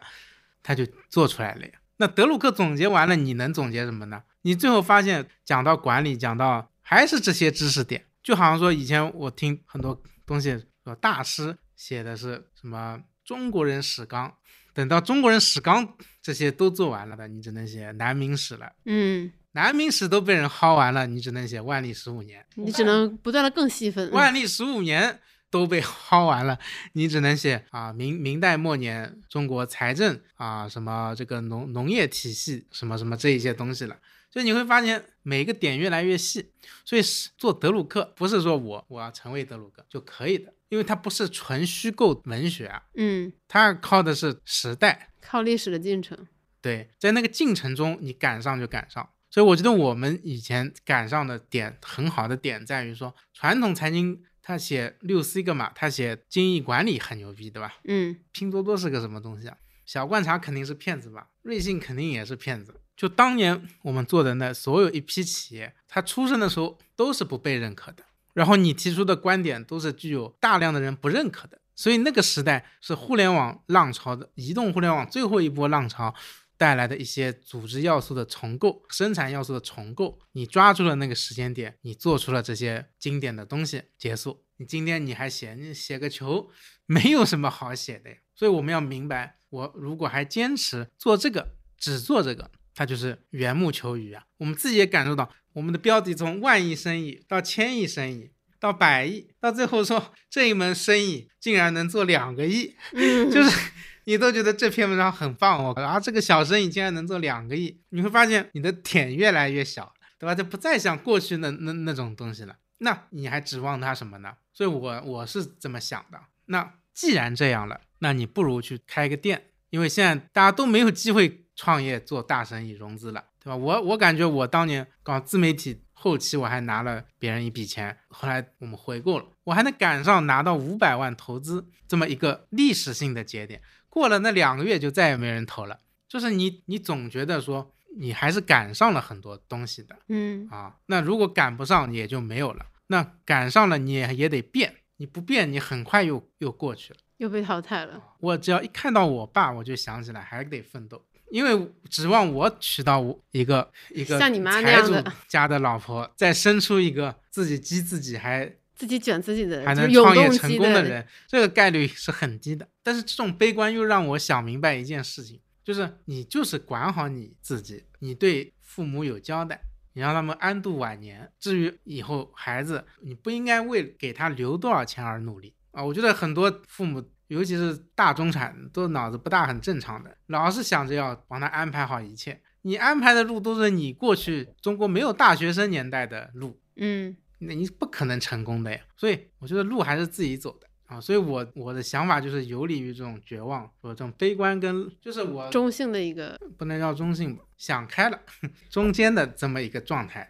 他就做出来了呀。那德鲁克总结完了，你能总结什么呢？你最后发现讲到管理，讲到还是这些知识点，就好像说以前我听很多东西说大师写的是什么中国人史纲。等到中国人史纲这些都做完了的，你只能写南明史了。嗯，南明史都被人薅完了，你只能写万历十五年。你只能不断的更细分。万历十五年都被薅完了，你只能写啊明明代末年中国财政啊什么这个农农业体系什么什么这一些东西了。所以你会发现每个点越来越细。所以做德鲁克不是说我我要成为德鲁克就可以的。因为它不是纯虚构文学啊，嗯，它靠的是时代，靠历史的进程。对，在那个进程中，你赶上就赶上。所以我觉得我们以前赶上的点很好的点在于说，传统财经他写六 C 个嘛，他写精益管理很牛逼，对吧？嗯，拼多多是个什么东西啊？小罐茶肯定是骗子吧？瑞幸肯定也是骗子。就当年我们做的那所有一批企业，它出生的时候都是不被认可的。然后你提出的观点都是具有大量的人不认可的，所以那个时代是互联网浪潮的移动互联网最后一波浪潮带来的一些组织要素的重构、生产要素的重构。你抓住了那个时间点，你做出了这些经典的东西，结束。你今天你还写，你写个球，没有什么好写的呀。所以我们要明白，我如果还坚持做这个，只做这个，它就是缘木求鱼啊。我们自己也感受到。我们的标的从万亿生意到千亿生意到百亿，到最后说 这一门生意竟然能做两个亿，就是你都觉得这篇文章很棒哦。然后这个小生意竟然能做两个亿，你会发现你的点越来越小，对吧？就不再像过去的那那种东西了。那你还指望它什么呢？所以，我我是这么想的。那既然这样了，那你不如去开个店，因为现在大家都没有机会创业做大生意融资了。对吧？我我感觉我当年搞自媒体后期，我还拿了别人一笔钱，后来我们回购了，我还能赶上拿到五百万投资这么一个历史性的节点。过了那两个月，就再也没人投了。就是你，你总觉得说你还是赶上了很多东西的，嗯啊。那如果赶不上，也就没有了。那赶上了，你也也得变，你不变，你很快又又过去了，又被淘汰了。我只要一看到我爸，我就想起来还得奋斗。因为指望我娶到一个一个像你妈那样的 家的老婆，再生出一个自己激自己还自己卷自己的还能创业成功的人，这个概率是很低的。但是这种悲观又让我想明白一件事情，就是你就是管好你自己，你对父母有交代，你让他们安度晚年。至于以后孩子，你不应该为给他留多少钱而努力啊！我觉得很多父母。尤其是大中产都脑子不大，很正常的，老是想着要帮他安排好一切。你安排的路都是你过去中国没有大学生年代的路，嗯，那你不可能成功的呀。所以我觉得路还是自己走的啊。所以我我的想法就是游离于这种绝望或者这种悲观，跟就是我中性的一个，不能叫中性吧，想开了，中间的这么一个状态，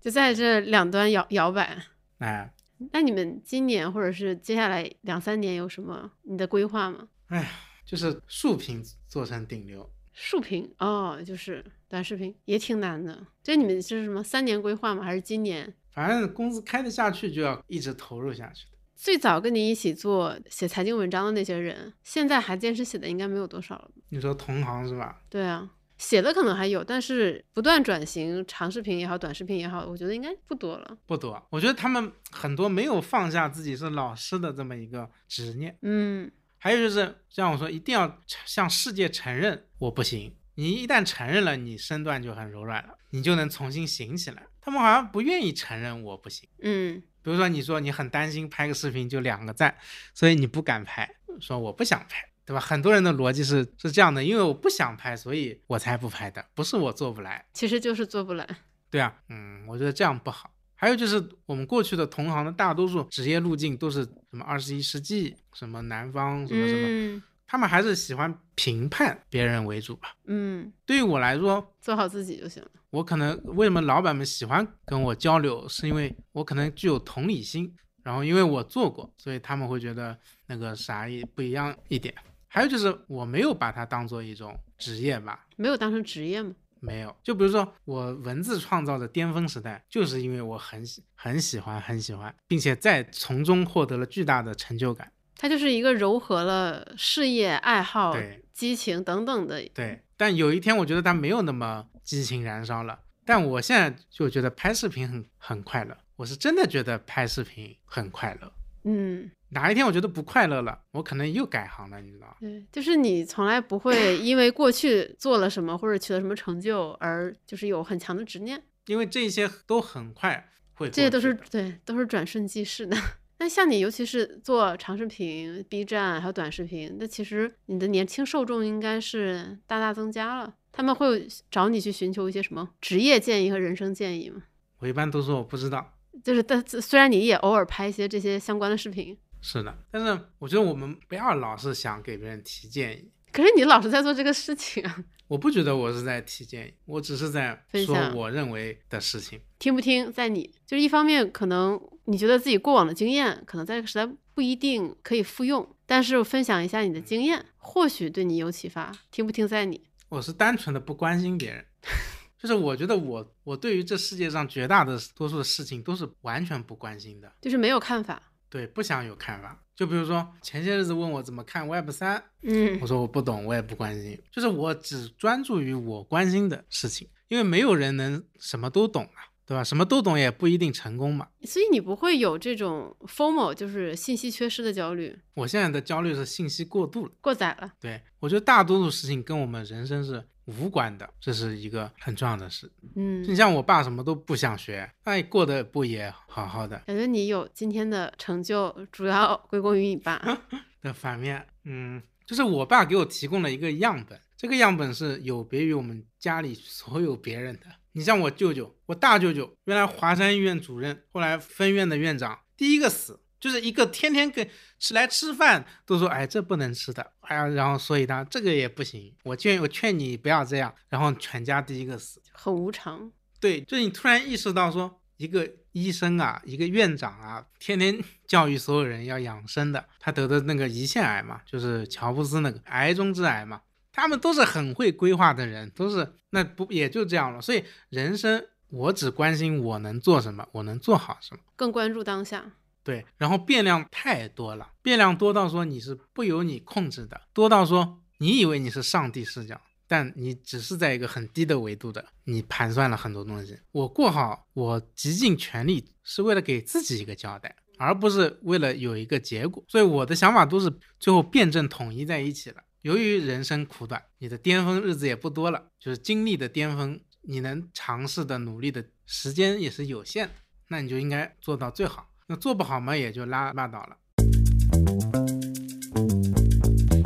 就在这两端摇摇摆，哎。那你们今年或者是接下来两三年有什么你的规划吗？哎呀，就是竖屏做成顶流。竖屏哦，就是短视频也挺难的。这你们是什么三年规划吗？还是今年？反正工资开得下去，就要一直投入下去的。最早跟你一起做写财经文章的那些人，现在还坚持写的应该没有多少了。你说同行是吧？对啊。写的可能还有，但是不断转型，长视频也好，短视频也好，我觉得应该不多了。不多，我觉得他们很多没有放下自己是老师的这么一个执念。嗯，还有就是像我说，一定要向世界承认我不行。你一旦承认了，你身段就很柔软了，你就能重新行起来。他们好像不愿意承认我不行。嗯，比如说你说你很担心拍个视频就两个赞，所以你不敢拍，说我不想拍，对吧？很多人的逻辑是是这样的，因为我不想拍，所以我才不拍的，不是我做不来，其实就是做不来。对啊，嗯，我觉得这样不好。还有就是我们过去的同行的大多数职业路径都是什么二十一世纪，什么南方，什么什么。他们还是喜欢评判别人为主吧。嗯，对于我来说，做好自己就行了。我可能为什么老板们喜欢跟我交流，是因为我可能具有同理心，然后因为我做过，所以他们会觉得那个啥也不一样一点。还有就是我没有把它当做一种职业吧？没有当成职业吗？没有。就比如说我文字创造的巅峰时代，就是因为我很喜很喜欢很喜欢，并且在从中获得了巨大的成就感。它就是一个糅合了事业、爱好、激情等等的。对，但有一天我觉得它没有那么激情燃烧了。但我现在就觉得拍视频很很快乐，我是真的觉得拍视频很快乐。嗯，哪一天我觉得不快乐了，我可能又改行了，你知道对，就是你从来不会因为过去做了什么或者取得什么成就而就是有很强的执念，因为这些都很快会，这些都是对，都是转瞬即逝的。那像你，尤其是做长视频、B 站还有短视频，那其实你的年轻受众应该是大大增加了。他们会找你去寻求一些什么职业建议和人生建议吗？我一般都说我不知道。就是，但虽然你也偶尔拍一些这些相关的视频，是的，但是我觉得我们不要老是想给别人提建议。可是你老是在做这个事情啊！我不觉得我是在提建议，我只是在说我认为的事情。听不听在你，就是一方面，可能你觉得自己过往的经验，可能在这个时代不一定可以复用，但是分享一下你的经验，或许对你有启发。听不听在你。我是单纯的不关心别人，就是我觉得我我对于这世界上绝大多数的事情都是完全不关心的，就是没有看法。对，不想有看法。就比如说前些日子问我怎么看 Web 三，嗯，我说我不懂，我也不关心，就是我只专注于我关心的事情，因为没有人能什么都懂啊，对吧？什么都懂也不一定成功嘛。所以你不会有这种 formal 就是信息缺失的焦虑。我现在的焦虑是信息过度了，过载了。对，我觉得大多数事情跟我们人生是。无关的，这是一个很重要的事。嗯，你像我爸什么都不想学，那过得不也好好的？感觉你有今天的成就，主要归功于你爸。的反面，嗯，就是我爸给我提供了一个样本，这个样本是有别于我们家里所有别人的。你像我舅舅，我大舅舅，原来华山医院主任，后来分院的院长，第一个死。就是一个天天跟吃来吃饭都说，哎，这不能吃的，哎呀，然后所以他这个也不行，我劝我劝你不要这样，然后全家第一个死，很无常。对，就是你突然意识到说，一个医生啊，一个院长啊，天天教育所有人要养生的，他得的那个胰腺癌嘛，就是乔布斯那个癌中之癌嘛，他们都是很会规划的人，都是那不也就这样了。所以人生我只关心我能做什么，我能做好什么，更关注当下。对，然后变量太多了，变量多到说你是不由你控制的，多到说你以为你是上帝视角，但你只是在一个很低的维度的，你盘算了很多东西。我过好，我极尽全力是为了给自己一个交代，而不是为了有一个结果。所以我的想法都是最后辩证统一在一起了。由于人生苦短，你的巅峰日子也不多了，就是经历的巅峰，你能尝试的努力的时间也是有限，那你就应该做到最好。那做不好嘛，也就拉拉倒了。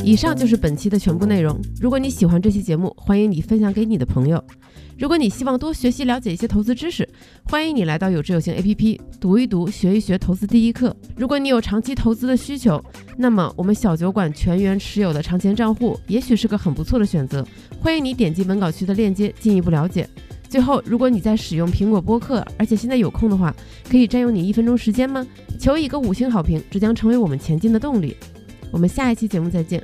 以上就是本期的全部内容。如果你喜欢这期节目，欢迎你分享给你的朋友。如果你希望多学习了解一些投资知识，欢迎你来到有知有行 APP 读一读、学一学投资第一课。如果你有长期投资的需求，那么我们小酒馆全员持有的长钱账户也许是个很不错的选择。欢迎你点击文稿区的链接进一步了解。最后，如果你在使用苹果播客，而且现在有空的话，可以占用你一分钟时间吗？求一个五星好评，这将成为我们前进的动力。我们下一期节目再见。